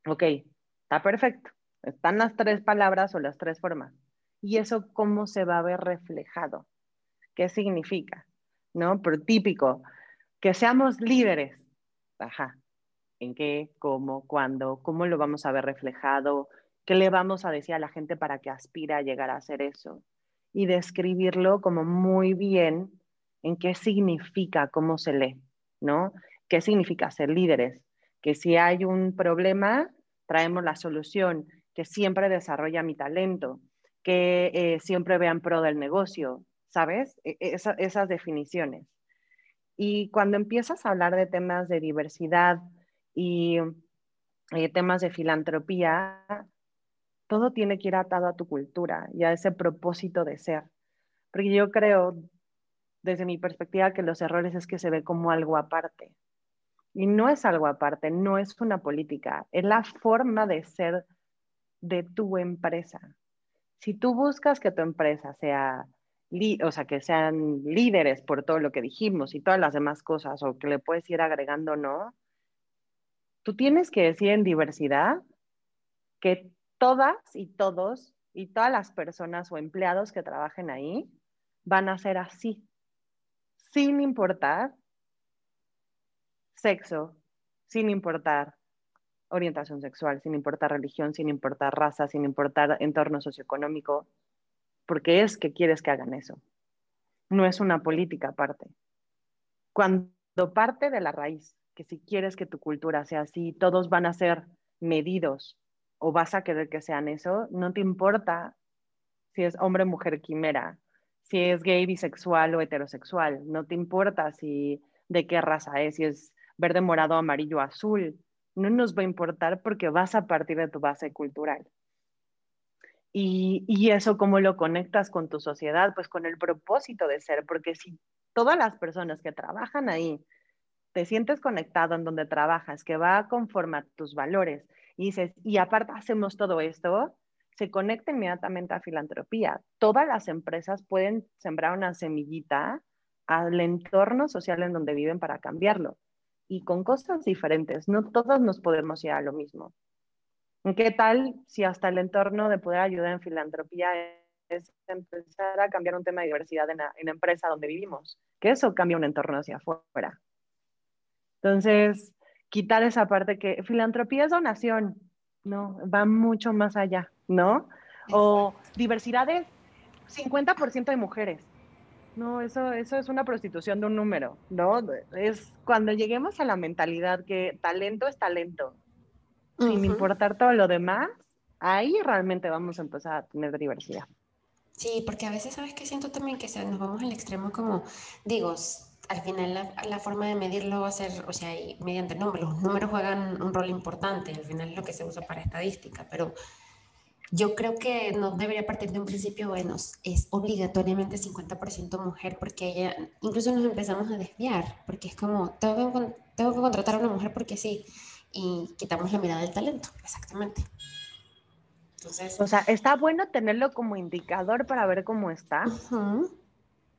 Ok, está perfecto. Están las tres palabras o las tres formas. ¿Y eso cómo se va a ver reflejado? ¿Qué significa? ¿No? Pero típico, que seamos líderes. Ajá. ¿En qué? ¿Cómo? ¿Cuándo? ¿Cómo lo vamos a ver reflejado? ¿Qué le vamos a decir a la gente para que aspire a llegar a hacer eso? Y describirlo como muy bien en qué significa, cómo se lee, ¿no? ¿Qué significa ser líderes? Que si hay un problema, traemos la solución, que siempre desarrolla mi talento, que eh, siempre vean pro del negocio, ¿sabes? E, e, esas definiciones. Y cuando empiezas a hablar de temas de diversidad y eh, temas de filantropía, todo tiene que ir atado a tu cultura y a ese propósito de ser. Porque yo creo, desde mi perspectiva, que los errores es que se ve como algo aparte. Y no es algo aparte, no es una política, es la forma de ser de tu empresa. Si tú buscas que tu empresa sea, o sea, que sean líderes por todo lo que dijimos y todas las demás cosas, o que le puedes ir agregando no, tú tienes que decir en diversidad que todas y todos y todas las personas o empleados que trabajen ahí van a ser así, sin importar sexo, sin importar orientación sexual, sin importar religión, sin importar raza, sin importar entorno socioeconómico, porque es que quieres que hagan eso. No es una política aparte. Cuando parte de la raíz, que si quieres que tu cultura sea así, todos van a ser medidos o vas a querer que sean eso, no te importa si es hombre, mujer, quimera, si es gay, bisexual o heterosexual, no te importa si de qué raza es, si es verde, morado, amarillo, azul. No nos va a importar porque vas a partir de tu base cultural. Y, y, eso cómo lo conectas con tu sociedad, pues con el propósito de ser, porque si todas las personas que trabajan ahí te sientes conectado en donde trabajas, que va conforme a tus valores, y dices, y aparte hacemos todo esto, se conecta inmediatamente a filantropía. Todas las empresas pueden sembrar una semillita al entorno social en donde viven para cambiarlo y con cosas diferentes. No todos nos podemos ir a lo mismo. ¿Qué tal si hasta el entorno de poder ayudar en filantropía es empezar a cambiar un tema de diversidad en la, empresa donde vivimos? Que eso cambia un entorno hacia afuera. Entonces, quitar esa parte que filantropía es donación, no, va mucho más allá, ¿no? O diversidad es 50% de mujeres. No, eso, eso es una prostitución de un número, ¿no? Es cuando lleguemos a la mentalidad que talento es talento, sin importar todo lo demás, ahí realmente vamos a empezar a tener diversidad. Sí, porque a veces sabes que siento también que nos vamos al extremo como, digo, al final la, forma de medirlo va a ser, o sea, mediante números. Los números juegan un rol importante, al final es lo que se usa para estadística, pero yo creo que no debería partir de un principio, bueno, es obligatoriamente 50% mujer, porque ella, incluso nos empezamos a desviar, porque es como, tengo que, tengo que contratar a una mujer porque sí, y quitamos la mirada del talento, exactamente. Entonces, o sea, está bueno tenerlo como indicador para ver cómo está.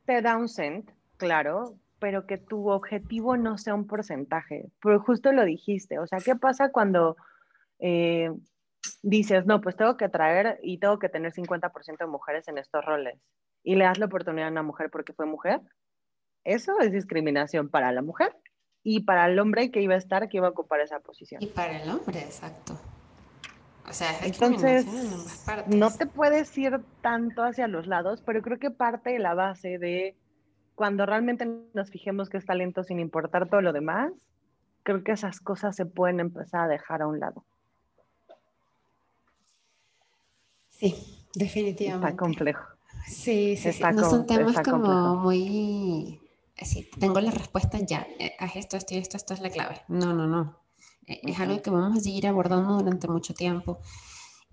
Te da un cent, claro, pero que tu objetivo no sea un porcentaje. Pero justo lo dijiste, o sea, ¿qué pasa cuando eh, dices, no, pues tengo que traer y tengo que tener 50% de mujeres en estos roles y le das la oportunidad a una mujer porque fue mujer, eso es discriminación para la mujer y para el hombre que iba a estar, que iba a ocupar esa posición. Y para el hombre, exacto. O sea, es Entonces, no te puedes ir tanto hacia los lados, pero creo que parte de la base de cuando realmente nos fijemos que es talento sin importar todo lo demás, creo que esas cosas se pueden empezar a dejar a un lado. Sí, definitivamente. Está complejo. Sí, sí, sí. No son temas como muy... Así, tengo la respuesta ya. Eh, haz esto, esto esto, esto es la clave. No, no, no. Eh, es algo que vamos a seguir abordando durante mucho tiempo.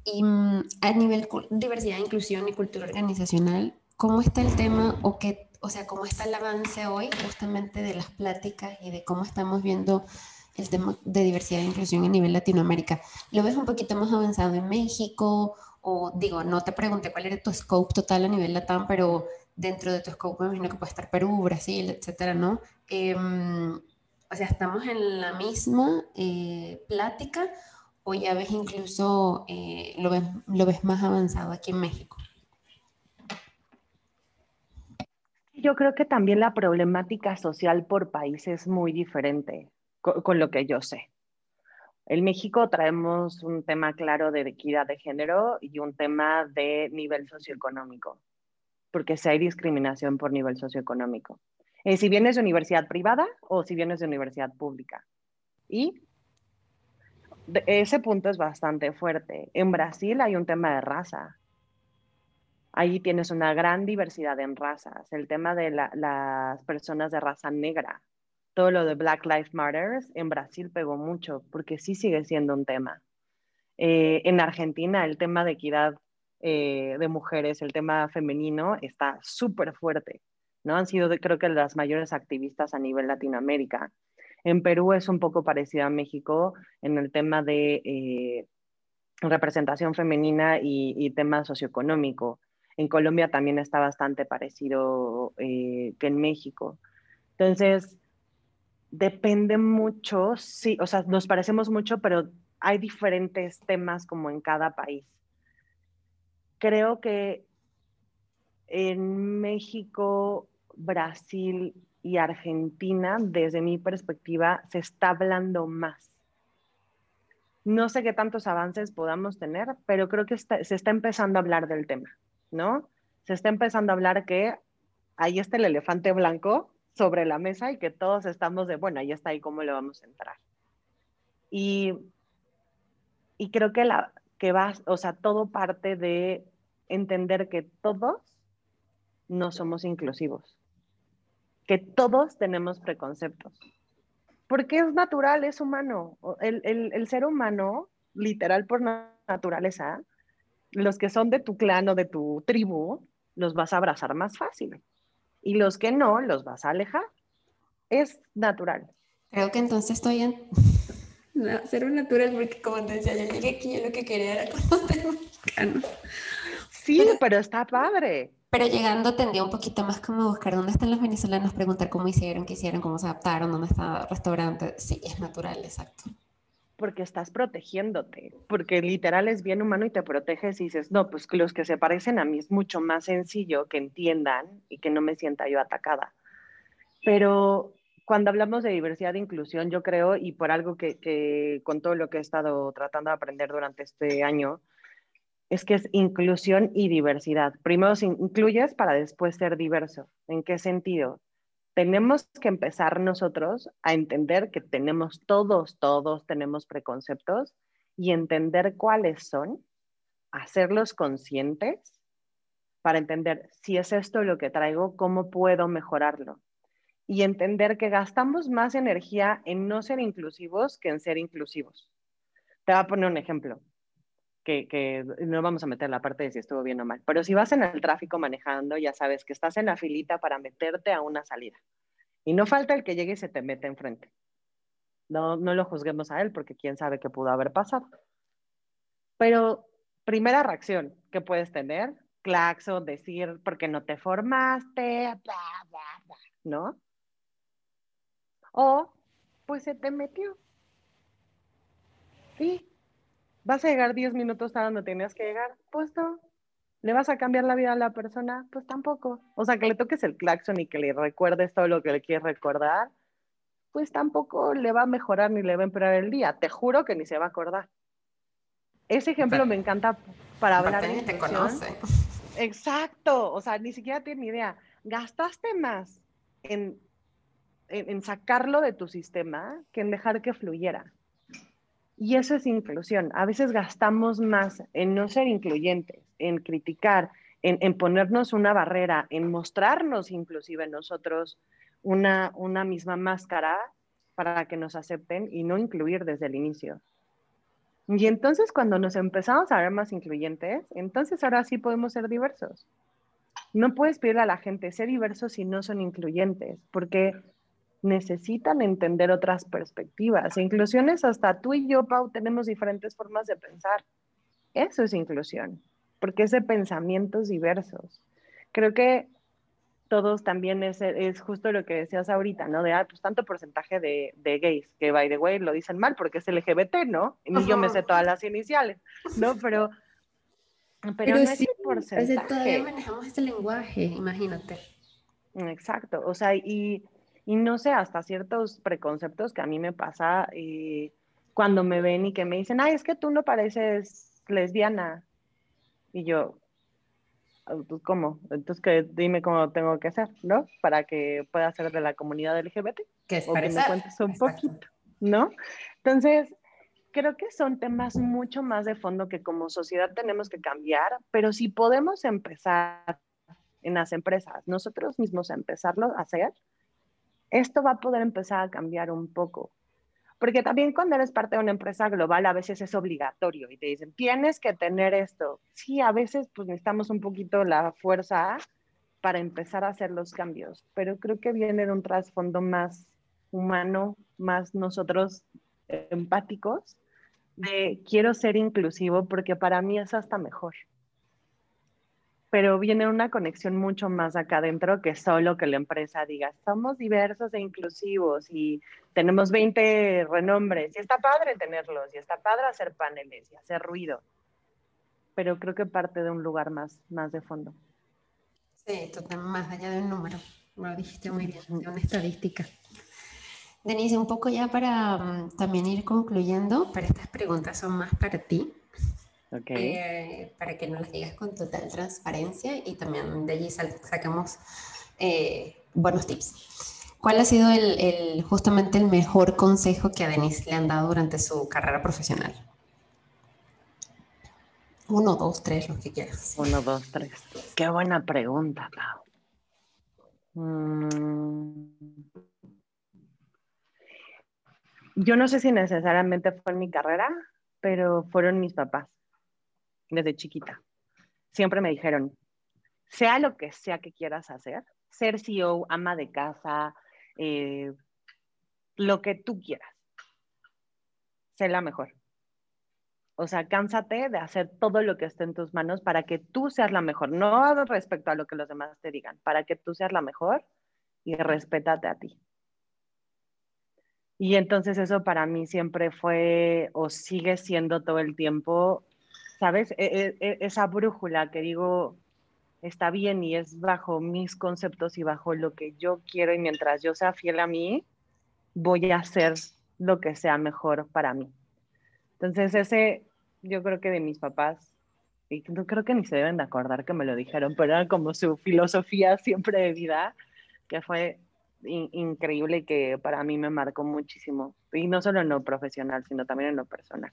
Y mm, a nivel diversidad, inclusión y cultura organizacional, ¿cómo está el tema o qué, o sea, cómo está el avance hoy justamente de las pláticas y de cómo estamos viendo el tema de diversidad e inclusión a nivel Latinoamérica? ¿Lo ves un poquito más avanzado en México o digo, no te pregunté cuál era tu scope total a nivel LATAM, pero dentro de tu scope me imagino que puede estar Perú, Brasil, etcétera, ¿no? Em, o sea, ¿estamos en la misma eh, plática o ya ves incluso, eh, lo, ves, lo ves más avanzado aquí en México? Yo creo que también la problemática social por país es muy diferente con lo que yo sé. En México traemos un tema claro de equidad de género y un tema de nivel socioeconómico, porque si hay discriminación por nivel socioeconómico. Eh, si vienes de universidad privada o si vienes de universidad pública. Y ese punto es bastante fuerte. En Brasil hay un tema de raza. Ahí tienes una gran diversidad en razas. El tema de las personas de raza negra todo lo de Black Lives Matter en Brasil pegó mucho, porque sí sigue siendo un tema. Eh, en Argentina el tema de equidad eh, de mujeres, el tema femenino está súper fuerte, ¿no? Han sido creo que las mayores activistas a nivel Latinoamérica. En Perú es un poco parecido a México en el tema de eh, representación femenina y, y, tema socioeconómico. En Colombia también está bastante parecido que en México. Entonces, depende mucho, sí, o sea, nos parecemos mucho, pero hay diferentes temas como en cada país. Creo que en México, Brasil y Argentina, desde mi perspectiva, se está hablando más. No sé qué tantos avances podamos tener, pero creo que se está empezando a hablar del tema, ¿no? Se está empezando a hablar que ahí está el elefante blanco sobre la mesa y que todos estamos de, bueno, ahí está ahí cómo le vamos a entrar. Y, y creo que, la, que va, o sea, todo parte de entender que todos no somos inclusivos, que todos tenemos preconceptos, porque es natural, es humano. El, el, el ser humano, literal por naturaleza, los que son de tu clan o de tu tribu, los vas a abrazar más fácil y los que no, los vas a alejar. Es natural. Creo que entonces estoy en ser un natural, porque como te decía, yo llegué aquí, yo lo que quería era conocer mexicanos. Sí, pero, está padre. Pero llegando tendría un poquito más como buscar dónde están los venezolanos, preguntar cómo hicieron, qué hicieron, cómo se adaptaron, dónde está el restaurante. Sí, es natural, exacto porque estás protegiéndote, porque literal es bien humano y te proteges y dices, no, pues los que se parecen a mí es mucho más sencillo que entiendan y que no me sienta yo atacada. Pero cuando hablamos de diversidad e inclusión, yo creo, y por algo que, con todo lo que he estado tratando de aprender durante este año, es que es inclusión y diversidad. Primero incluyes para después ser diverso. ¿En qué sentido? Tenemos que empezar nosotros a entender que tenemos todos, todos tenemos preconceptos y entender cuáles son, hacerlos conscientes para entender si es esto lo que traigo, cómo puedo mejorarlo. Y entender que gastamos más energía en no ser inclusivos que en ser inclusivos. Te voy a poner un ejemplo, que, no vamos a meter la parte de si estuvo bien o mal, pero si vas en el tráfico manejando, ya sabes que estás en la filita para meterte a una salida. Y no falta el que llegue y se te mete enfrente. No, no lo juzguemos a él porque quién sabe qué pudo haber pasado. Pero primera reacción que puedes tener, claxo, decir porque no te formaste, bla, bla, bla, ¿no? O pues se te metió. Sí. ¿Vas a llegar 10 minutos a donde tenías que llegar? Pues no. ¿Le vas a cambiar la vida a la persona? Pues tampoco. O sea, que le toques el claxon y que le recuerdes todo lo que le quieres recordar, pues tampoco le va a mejorar ni le va a empeorar el día. Te juro que ni se va a acordar. Ese ejemplo me encanta para hablar de te conoce. Exacto. O sea, ni siquiera tiene ni idea. Gastaste más en, en sacarlo de tu sistema que en dejar que fluyera. Y eso es inclusión. A veces gastamos más en no ser incluyentes, en criticar, en, ponernos una barrera, en mostrarnos inclusive nosotros una, una misma máscara para que nos acepten y no incluir desde el inicio. Y entonces cuando nos empezamos a ver más incluyentes, entonces ahora sí podemos ser diversos. No puedes pedirle a la gente ser diversos si no son incluyentes, porque necesitan entender otras perspectivas. Inclusiones hasta tú y yo, Pau, tenemos diferentes formas de pensar. Eso es inclusión, porque es de pensamientos diversos. Creo que todos también es, es justo lo que decías ahorita, ¿no? De, ah, pues tanto porcentaje de, de, gays, que by the way lo dicen mal porque es LGBT, ¿no? Y yo me sé todas las iniciales, ¿no? Pero, pero, no sí, es porcentaje. todavía manejamos este lenguaje, imagínate. Exacto, o sea, y y no sé, hasta ciertos preconceptos que a mí me pasa eh, cuando me ven y que me dicen, ay, es que tú no pareces lesbiana. Y yo, ah, pues, ¿cómo? Entonces, que dime cómo tengo que hacer, ¿no? Para que pueda ser de la comunidad LGBT. Que es o que me cuentes un poquito, ¿no? Entonces, creo que son temas mucho más de fondo que como sociedad tenemos que cambiar, pero si podemos empezar en las empresas, nosotros mismos empezarlo a hacer, esto va a poder empezar a cambiar un poco. Porque también cuando eres parte de una empresa global a veces es obligatorio y te dicen, tienes que tener esto. Sí, a veces pues necesitamos un poquito la fuerza para empezar a hacer los cambios, pero creo que viene de un trasfondo más humano, más nosotros empáticos, de quiero ser inclusivo porque para mí es hasta mejor pero viene una conexión mucho más acá adentro que solo que la empresa diga, somos diversos e inclusivos y tenemos 20 renombres y está padre tenerlos y está padre hacer paneles y hacer ruido, pero creo que parte de un lugar más, más de fondo. Sí, totalmente más allá de un número, lo dijiste muy bien, de una estadística. Denise, un poco ya para mm, también ir concluyendo, pero estas preguntas son más para ti. Eh, para que nos las digas con total transparencia y también de allí sacamos eh, buenos tips. ¿Cuál ha sido el, justamente el mejor consejo que a Denise le han dado durante su carrera profesional? Uno, dos, tres, lo que quieras. Uno, dos, tres. Qué buena pregunta, Pau. Mm. Yo no sé si necesariamente fue en mi carrera, pero fueron mis papás desde chiquita. Siempre me dijeron, sea lo que sea que quieras hacer, ser CEO, ama de casa, eh, lo que tú quieras, sé la mejor. O sea, cánsate de hacer todo lo que esté en tus manos para que tú seas la mejor, no respecto a lo que los demás te digan, para que tú seas la mejor y respétate a ti. Y entonces eso para mí siempre fue o sigue siendo todo el tiempo ¿sabes? E, e, e, esa brújula que digo está bien y es bajo mis conceptos y bajo lo que yo quiero y mientras yo sea fiel a mí, voy a hacer lo que sea mejor para mí. Entonces ese, yo creo que de mis papás, y no creo que ni se deben de acordar que me lo dijeron, pero era como su filosofía siempre de vida, que fue increíble y que para mí me marcó muchísimo. Y no solo en lo profesional, sino también en lo personal.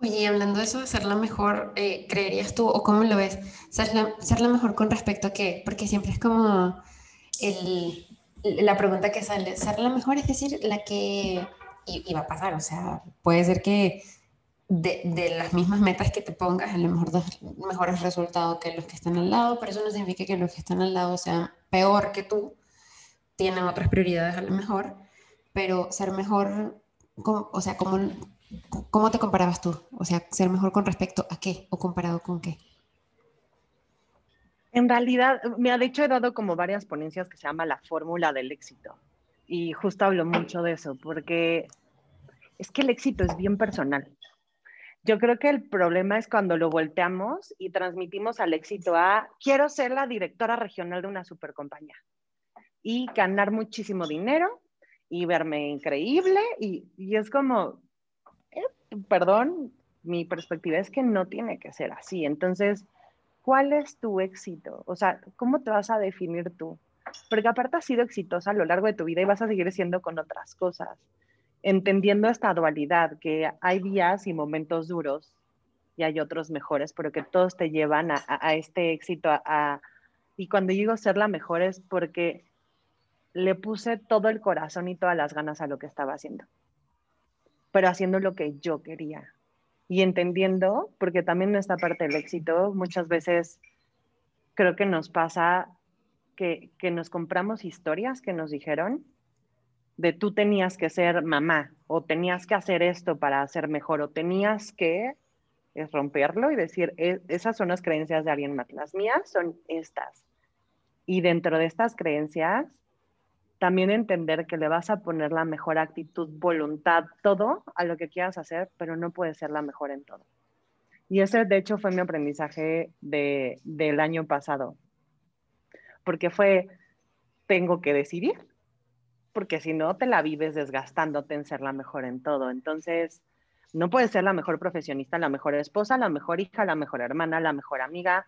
Oye, hablando de eso de ser la mejor, eh, ¿creerías tú o cómo lo ves? Ser la, ser la mejor con respecto a qué? Porque siempre es como el, la pregunta que sale, ser la mejor es decir, la que iba a pasar, o sea, puede ser que de, de, las mismas metas que te pongas, a lo mejor das mejores resultados que los que están al lado, pero eso no significa que los que están al lado sean peor que tú, tienen otras prioridades a lo mejor, pero ser mejor, o sea, ¿cómo, ¿cómo te comparabas tú? O sea, ser mejor con respecto a qué o comparado con qué. En realidad, me ha dicho, he dado como varias ponencias que se llama la fórmula del éxito. Y justo hablo mucho de eso, porque es que el éxito es bien personal. Yo creo que el problema es cuando lo volteamos y transmitimos al éxito a, quiero ser la directora regional de una supercompañía y ganar muchísimo dinero y verme increíble. Y, y es como, perdón, mi perspectiva es que no tiene que ser así. Entonces, ¿cuál es tu éxito? O sea, ¿cómo te vas a definir tú? Porque aparte has sido exitosa a lo largo de tu vida y vas a seguir siendo con otras cosas, entendiendo esta dualidad, que hay días y momentos duros y hay otros mejores, pero que todos te llevan a, este éxito. y cuando digo ser la mejor es porque le puse todo el corazón y todas las ganas a lo que estaba haciendo, pero haciendo lo que yo quería, y entendiendo, porque también esta parte del éxito muchas veces creo que nos pasa que, que nos compramos historias que nos dijeron de tú tenías que ser mamá o tenías que hacer esto para ser mejor o tenías que es romperlo y decir, e, esas son las creencias de alguien más, las mías son estas. Y dentro de estas creencias, también entender que le vas a poner la mejor actitud, voluntad, todo a lo que quieras hacer, pero no puedes ser la mejor en todo. Y ese, de hecho, fue mi aprendizaje de, del año pasado, porque fue, tengo que decidir, porque si no, te la vives desgastándote en ser la mejor en todo. Entonces, no puedes ser la mejor profesionista, la mejor esposa, la mejor hija, la mejor hermana, la mejor amiga,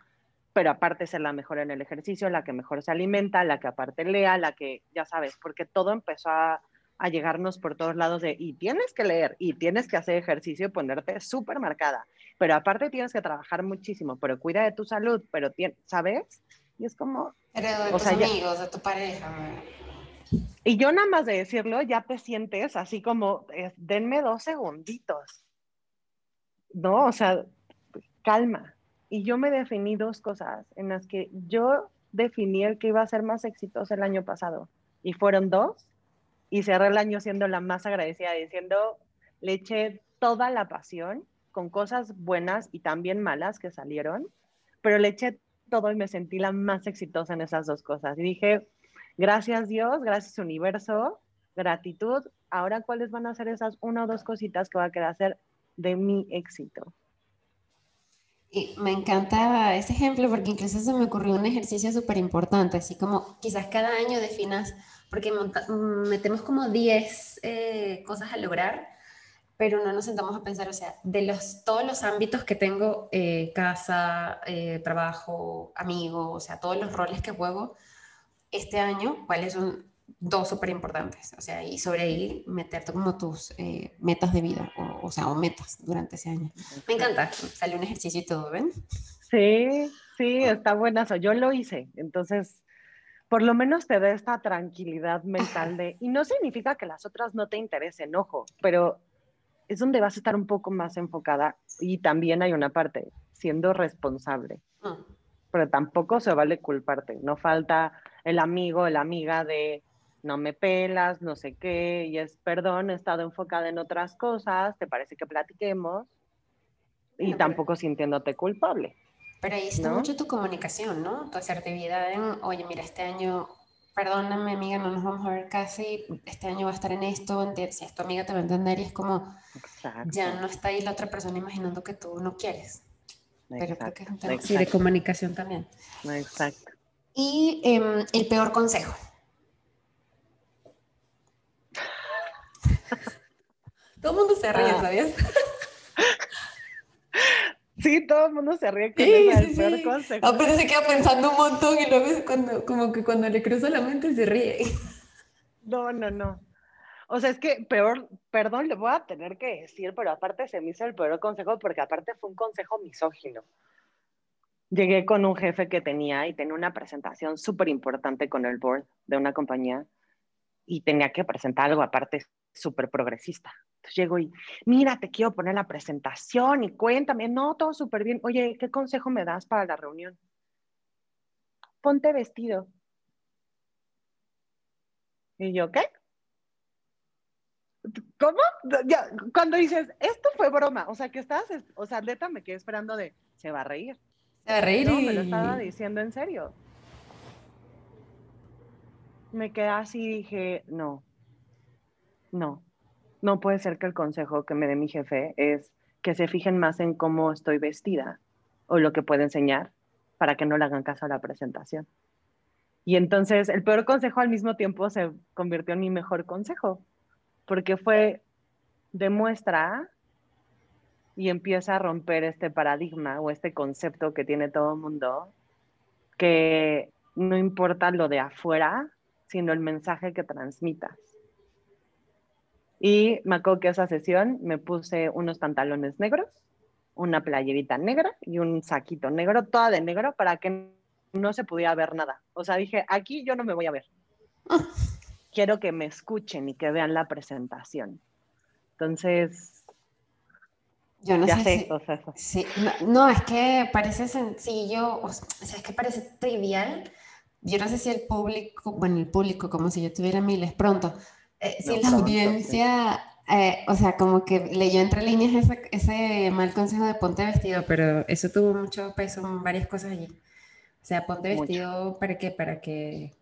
pero aparte ser la mejor en el ejercicio, la que mejor se alimenta, la que aparte lea, la que, ya sabes, porque todo empezó a, a llegarnos por todos lados de, y tienes que leer, y tienes que hacer ejercicio y ponerte súper marcada, pero aparte tienes que trabajar muchísimo, pero cuida de tu salud, pero, ¿sabes? Y es como... Pero de tus amigos, de tu pareja. Y yo nada más de decirlo, ya te sientes así como, denme dos segunditos. No, o sea, calma, y yo me definí dos cosas en las que yo definí el que iba a ser más exitoso el año pasado. Y fueron dos. Y cerré el año siendo la más agradecida, diciendo, le eché toda la pasión con cosas buenas y también malas que salieron, pero le eché todo y me sentí la más exitosa en esas dos cosas. Y dije, gracias Dios, gracias universo, gratitud. Ahora, ¿cuáles van a ser esas una o dos cositas que va a querer hacer de mi éxito? Y me encanta ese ejemplo porque incluso se me ocurrió un ejercicio súper importante, así como quizás cada año definas, porque metemos como 10 eh, cosas a lograr, pero no nos sentamos a pensar, o sea, de los, todos los ámbitos que tengo, eh, casa, eh, trabajo, amigo, o sea, todos los roles que juego este año, cuáles son dos súper importantes, o sea, y sobre ahí meterte como tus eh, metas de vida, o, o, sea, o metas durante ese año. Me encanta, sale un ejercicio y todo, ¿ven? Sí, sí, está buenazo, yo lo hice, entonces, por lo menos te da esta tranquilidad mental de, y no significa que las otras no te interesen, ojo, pero es donde vas a estar un poco más enfocada y también hay una parte, siendo responsable. Mm. Pero tampoco se vale culparte, no falta el amigo, la amiga de no me pelas, no sé qué, y es, perdón, he estado enfocada en otras cosas, ¿te parece que platiquemos? Y tampoco sintiéndote culpable. Pero ahí está mucho tu comunicación, ¿no? Tu asertividad en, oye, mira, este año, perdóname, amiga, no nos vamos a ver casi, este año va a estar en esto, si es tu amiga te va a entender y es como, ya no está ahí la otra persona imaginando que tú no quieres. Pero creo que es un tema de comunicación también. Exacto. Y em, el peor consejo. Todo el mundo se ríe, ah. ¿sabías? Sí, todo el mundo se ríe con sí, sí, sí. consejo. Pero se queda pensando un montón y luego cuando, como que cuando le cruza la mente se ríe. No, no, no. O sea, es que peor, perdón, le voy a tener que decir, pero aparte se me hizo el peor consejo porque aparte fue un consejo misógino. Llegué con un jefe que tenía y tenía una presentación súper importante con el board de una compañía y tenía que presentar algo aparte súper progresista. Entonces llego y, mira, te quiero poner la presentación y cuéntame, no, todo súper bien. Oye, ¿qué consejo me das para la reunión? Ponte vestido. Y yo, ¿qué? ¿Cómo? Ya, cuando dices, esto fue broma, o sea, que estás, o sea, neta me quedé esperando de, se va a reír. Se va a reír. No, me lo estaba diciendo en serio. Me quedé así y dije, no, no, no puede ser que el consejo que me dé mi jefe es que se fijen más en cómo estoy vestida o lo que puedo enseñar para que no le hagan caso a la presentación. Y entonces el peor consejo al mismo tiempo se convirtió en mi mejor consejo, porque fue demuestra y empieza a romper este paradigma o este concepto que tiene todo el mundo, que no importa lo de afuera, sino el mensaje que transmitas. Y me acuerdo que esa sesión me puse unos pantalones negros, una playerita negra y un saquito negro, toda de negro, para que no se pudiera ver nada. O sea, dije, aquí yo no me voy a ver. Quiero que me escuchen y que vean la presentación. Entonces, yo no sé. sí, no, es que parece sencillo, o sea, es que parece trivial. Yo no sé si el público, bueno, el público, como si yo tuviera miles pronto, eh, si la audiencia, eh, o sea, como que leyó entre líneas ese, ese, mal consejo de ponte vestido, pero eso tuvo mucho peso en varias cosas allí. O sea, ponte vestido para qué, para que,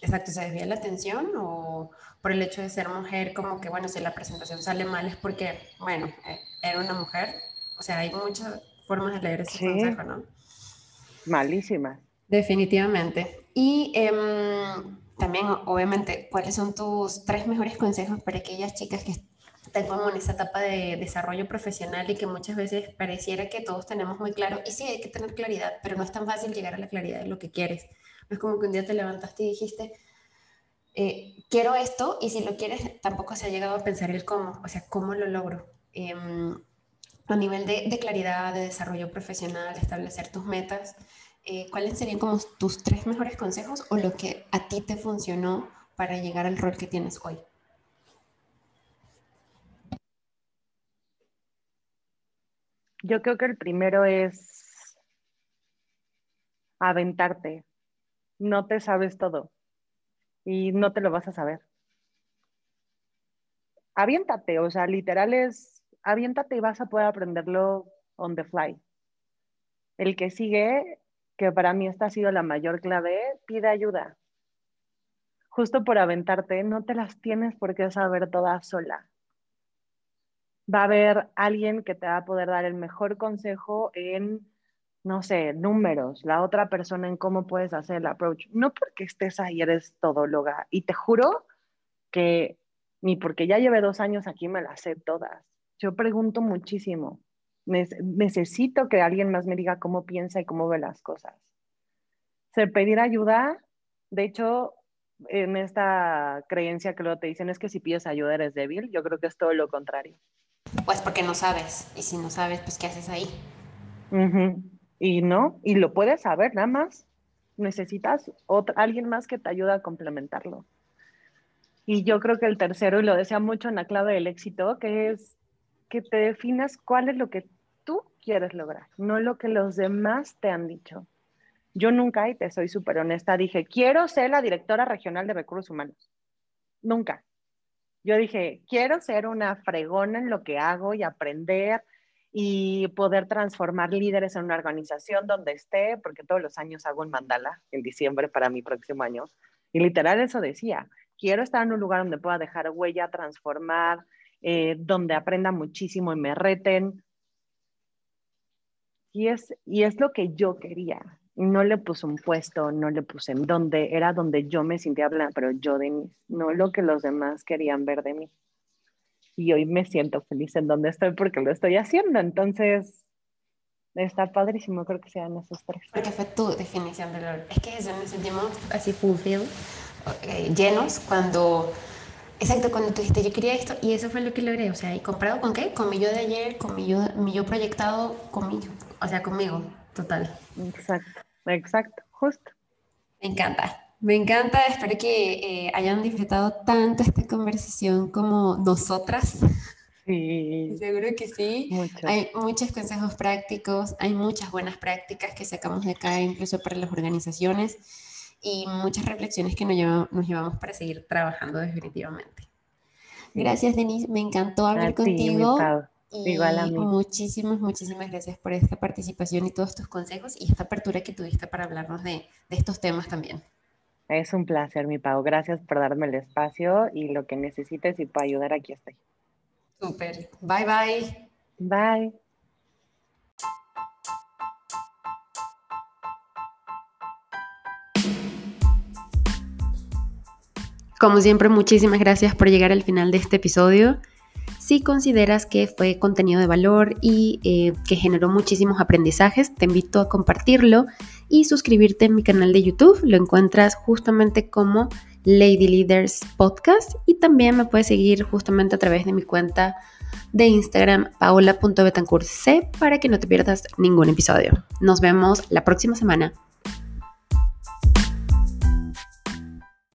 exacto, se desvíe la atención o por el hecho de ser mujer, como que, bueno, si la presentación sale mal es porque, bueno, eh, era una mujer. O sea, hay muchas formas de leer ese consejo, ¿no? Malísimas. Definitivamente. Y em, también, obviamente, ¿cuáles son tus tres mejores consejos para aquellas chicas que están como en esa etapa de desarrollo profesional y que muchas veces pareciera que todos tenemos muy claro, y sí, hay que tener claridad, pero no es tan fácil llegar a la claridad de lo que quieres. No es como que un día te levantaste y dijiste, eh, quiero esto, y si lo quieres, tampoco se ha llegado a pensar el cómo, o sea, cómo lo logro. Em, a nivel de, claridad, de desarrollo profesional, establecer tus metas, eh, ¿cuáles serían como tus tres mejores consejos o lo que a ti te funcionó para llegar al rol que tienes hoy? Yo creo que el primero es aventarte. No te sabes todo y no te lo vas a saber. Aviéntate, o sea, literal es aviéntate y vas a poder aprenderlo on the fly. El que sigue que para mí esta ha sido la mayor clave, pide ayuda. Justo por aventarte, no te las tienes por qué saber todas sola. Va a haber alguien que te va a poder dar el mejor consejo en, no sé, números, la otra persona en cómo puedes hacer el approach. No porque estés ahí eres todóloga. Y te juro que ni porque ya llevé dos años aquí me las sé todas. Yo pregunto muchísimo necesito que alguien más me diga cómo piensa y cómo ve las cosas. Se pedir ayuda, de hecho, en esta creencia que luego te dicen es que si pides ayuda eres débil, yo creo que es todo lo contrario. Pues porque no sabes, y si no sabes, pues ¿qué haces ahí? Y no, y lo puedes saber, nada más necesitas otra, alguien más que te ayude a complementarlo. Y yo creo que el tercero, y lo decía mucho en la clave del éxito, que es que te definas cuál es lo que quieres lograr, no lo que los demás te han dicho. Yo nunca, y te soy súper honesta, dije, quiero ser la directora regional de recursos humanos. Nunca. Yo dije, quiero ser una fregona en lo que hago y aprender y poder transformar líderes en una organización donde esté, porque todos los años hago un mandala en diciembre para mi próximo año. Y literal eso decía, quiero estar en un lugar donde pueda dejar huella, transformar, eh, donde aprenda muchísimo y me reten. Y es, y es lo que yo quería. No le puse un puesto, no le puse en donde, era donde yo me sentía hablando, pero yo de mí, no lo que los demás querían ver de mí. Y hoy me siento feliz en donde estoy porque lo estoy haciendo. Entonces, está padrísimo, creo que sean esos tres. Porque fue tu definición de lo Es que eso nos sentimos así fulfilled, eh, llenos, cuando Exacto, cuando tú dijiste yo quería esto y eso fue lo que logré, o sea, ¿y comprado con qué? Con mi yo de ayer, con mi yo, mi yo proyectado conmigo, o sea, conmigo, total. Exacto, exacto, justo. Me encanta, me encanta, espero que eh, hayan disfrutado tanto esta conversación como nosotras. Sí. Seguro que sí. Hay muchos consejos prácticos, hay muchas buenas prácticas que sacamos de acá, incluso para las organizaciones, y muchas reflexiones que nos llevamos, nos llevamos para seguir trabajando definitivamente. Gracias, Denise. Me encantó hablar contigo. y Igual a mí. Muchísimas, muchísimas gracias por esta participación y todos tus consejos y esta apertura que tuviste para hablarnos de, de estos temas también. Es un placer, mi Pau. Gracias por darme el espacio y lo que necesites y para ayudar aquí estoy. Súper. Bye bye. Bye. Como siempre, muchísimas gracias por llegar al final de este episodio. Si consideras que fue contenido de valor y eh, que generó muchísimos aprendizajes, te invito a compartirlo y suscribirte en mi canal de YouTube. Lo encuentras justamente como Lady Leaders Podcast y también me puedes seguir justamente a través de mi cuenta de Instagram paola.betancurc para que no te pierdas ningún episodio. Nos vemos la próxima semana.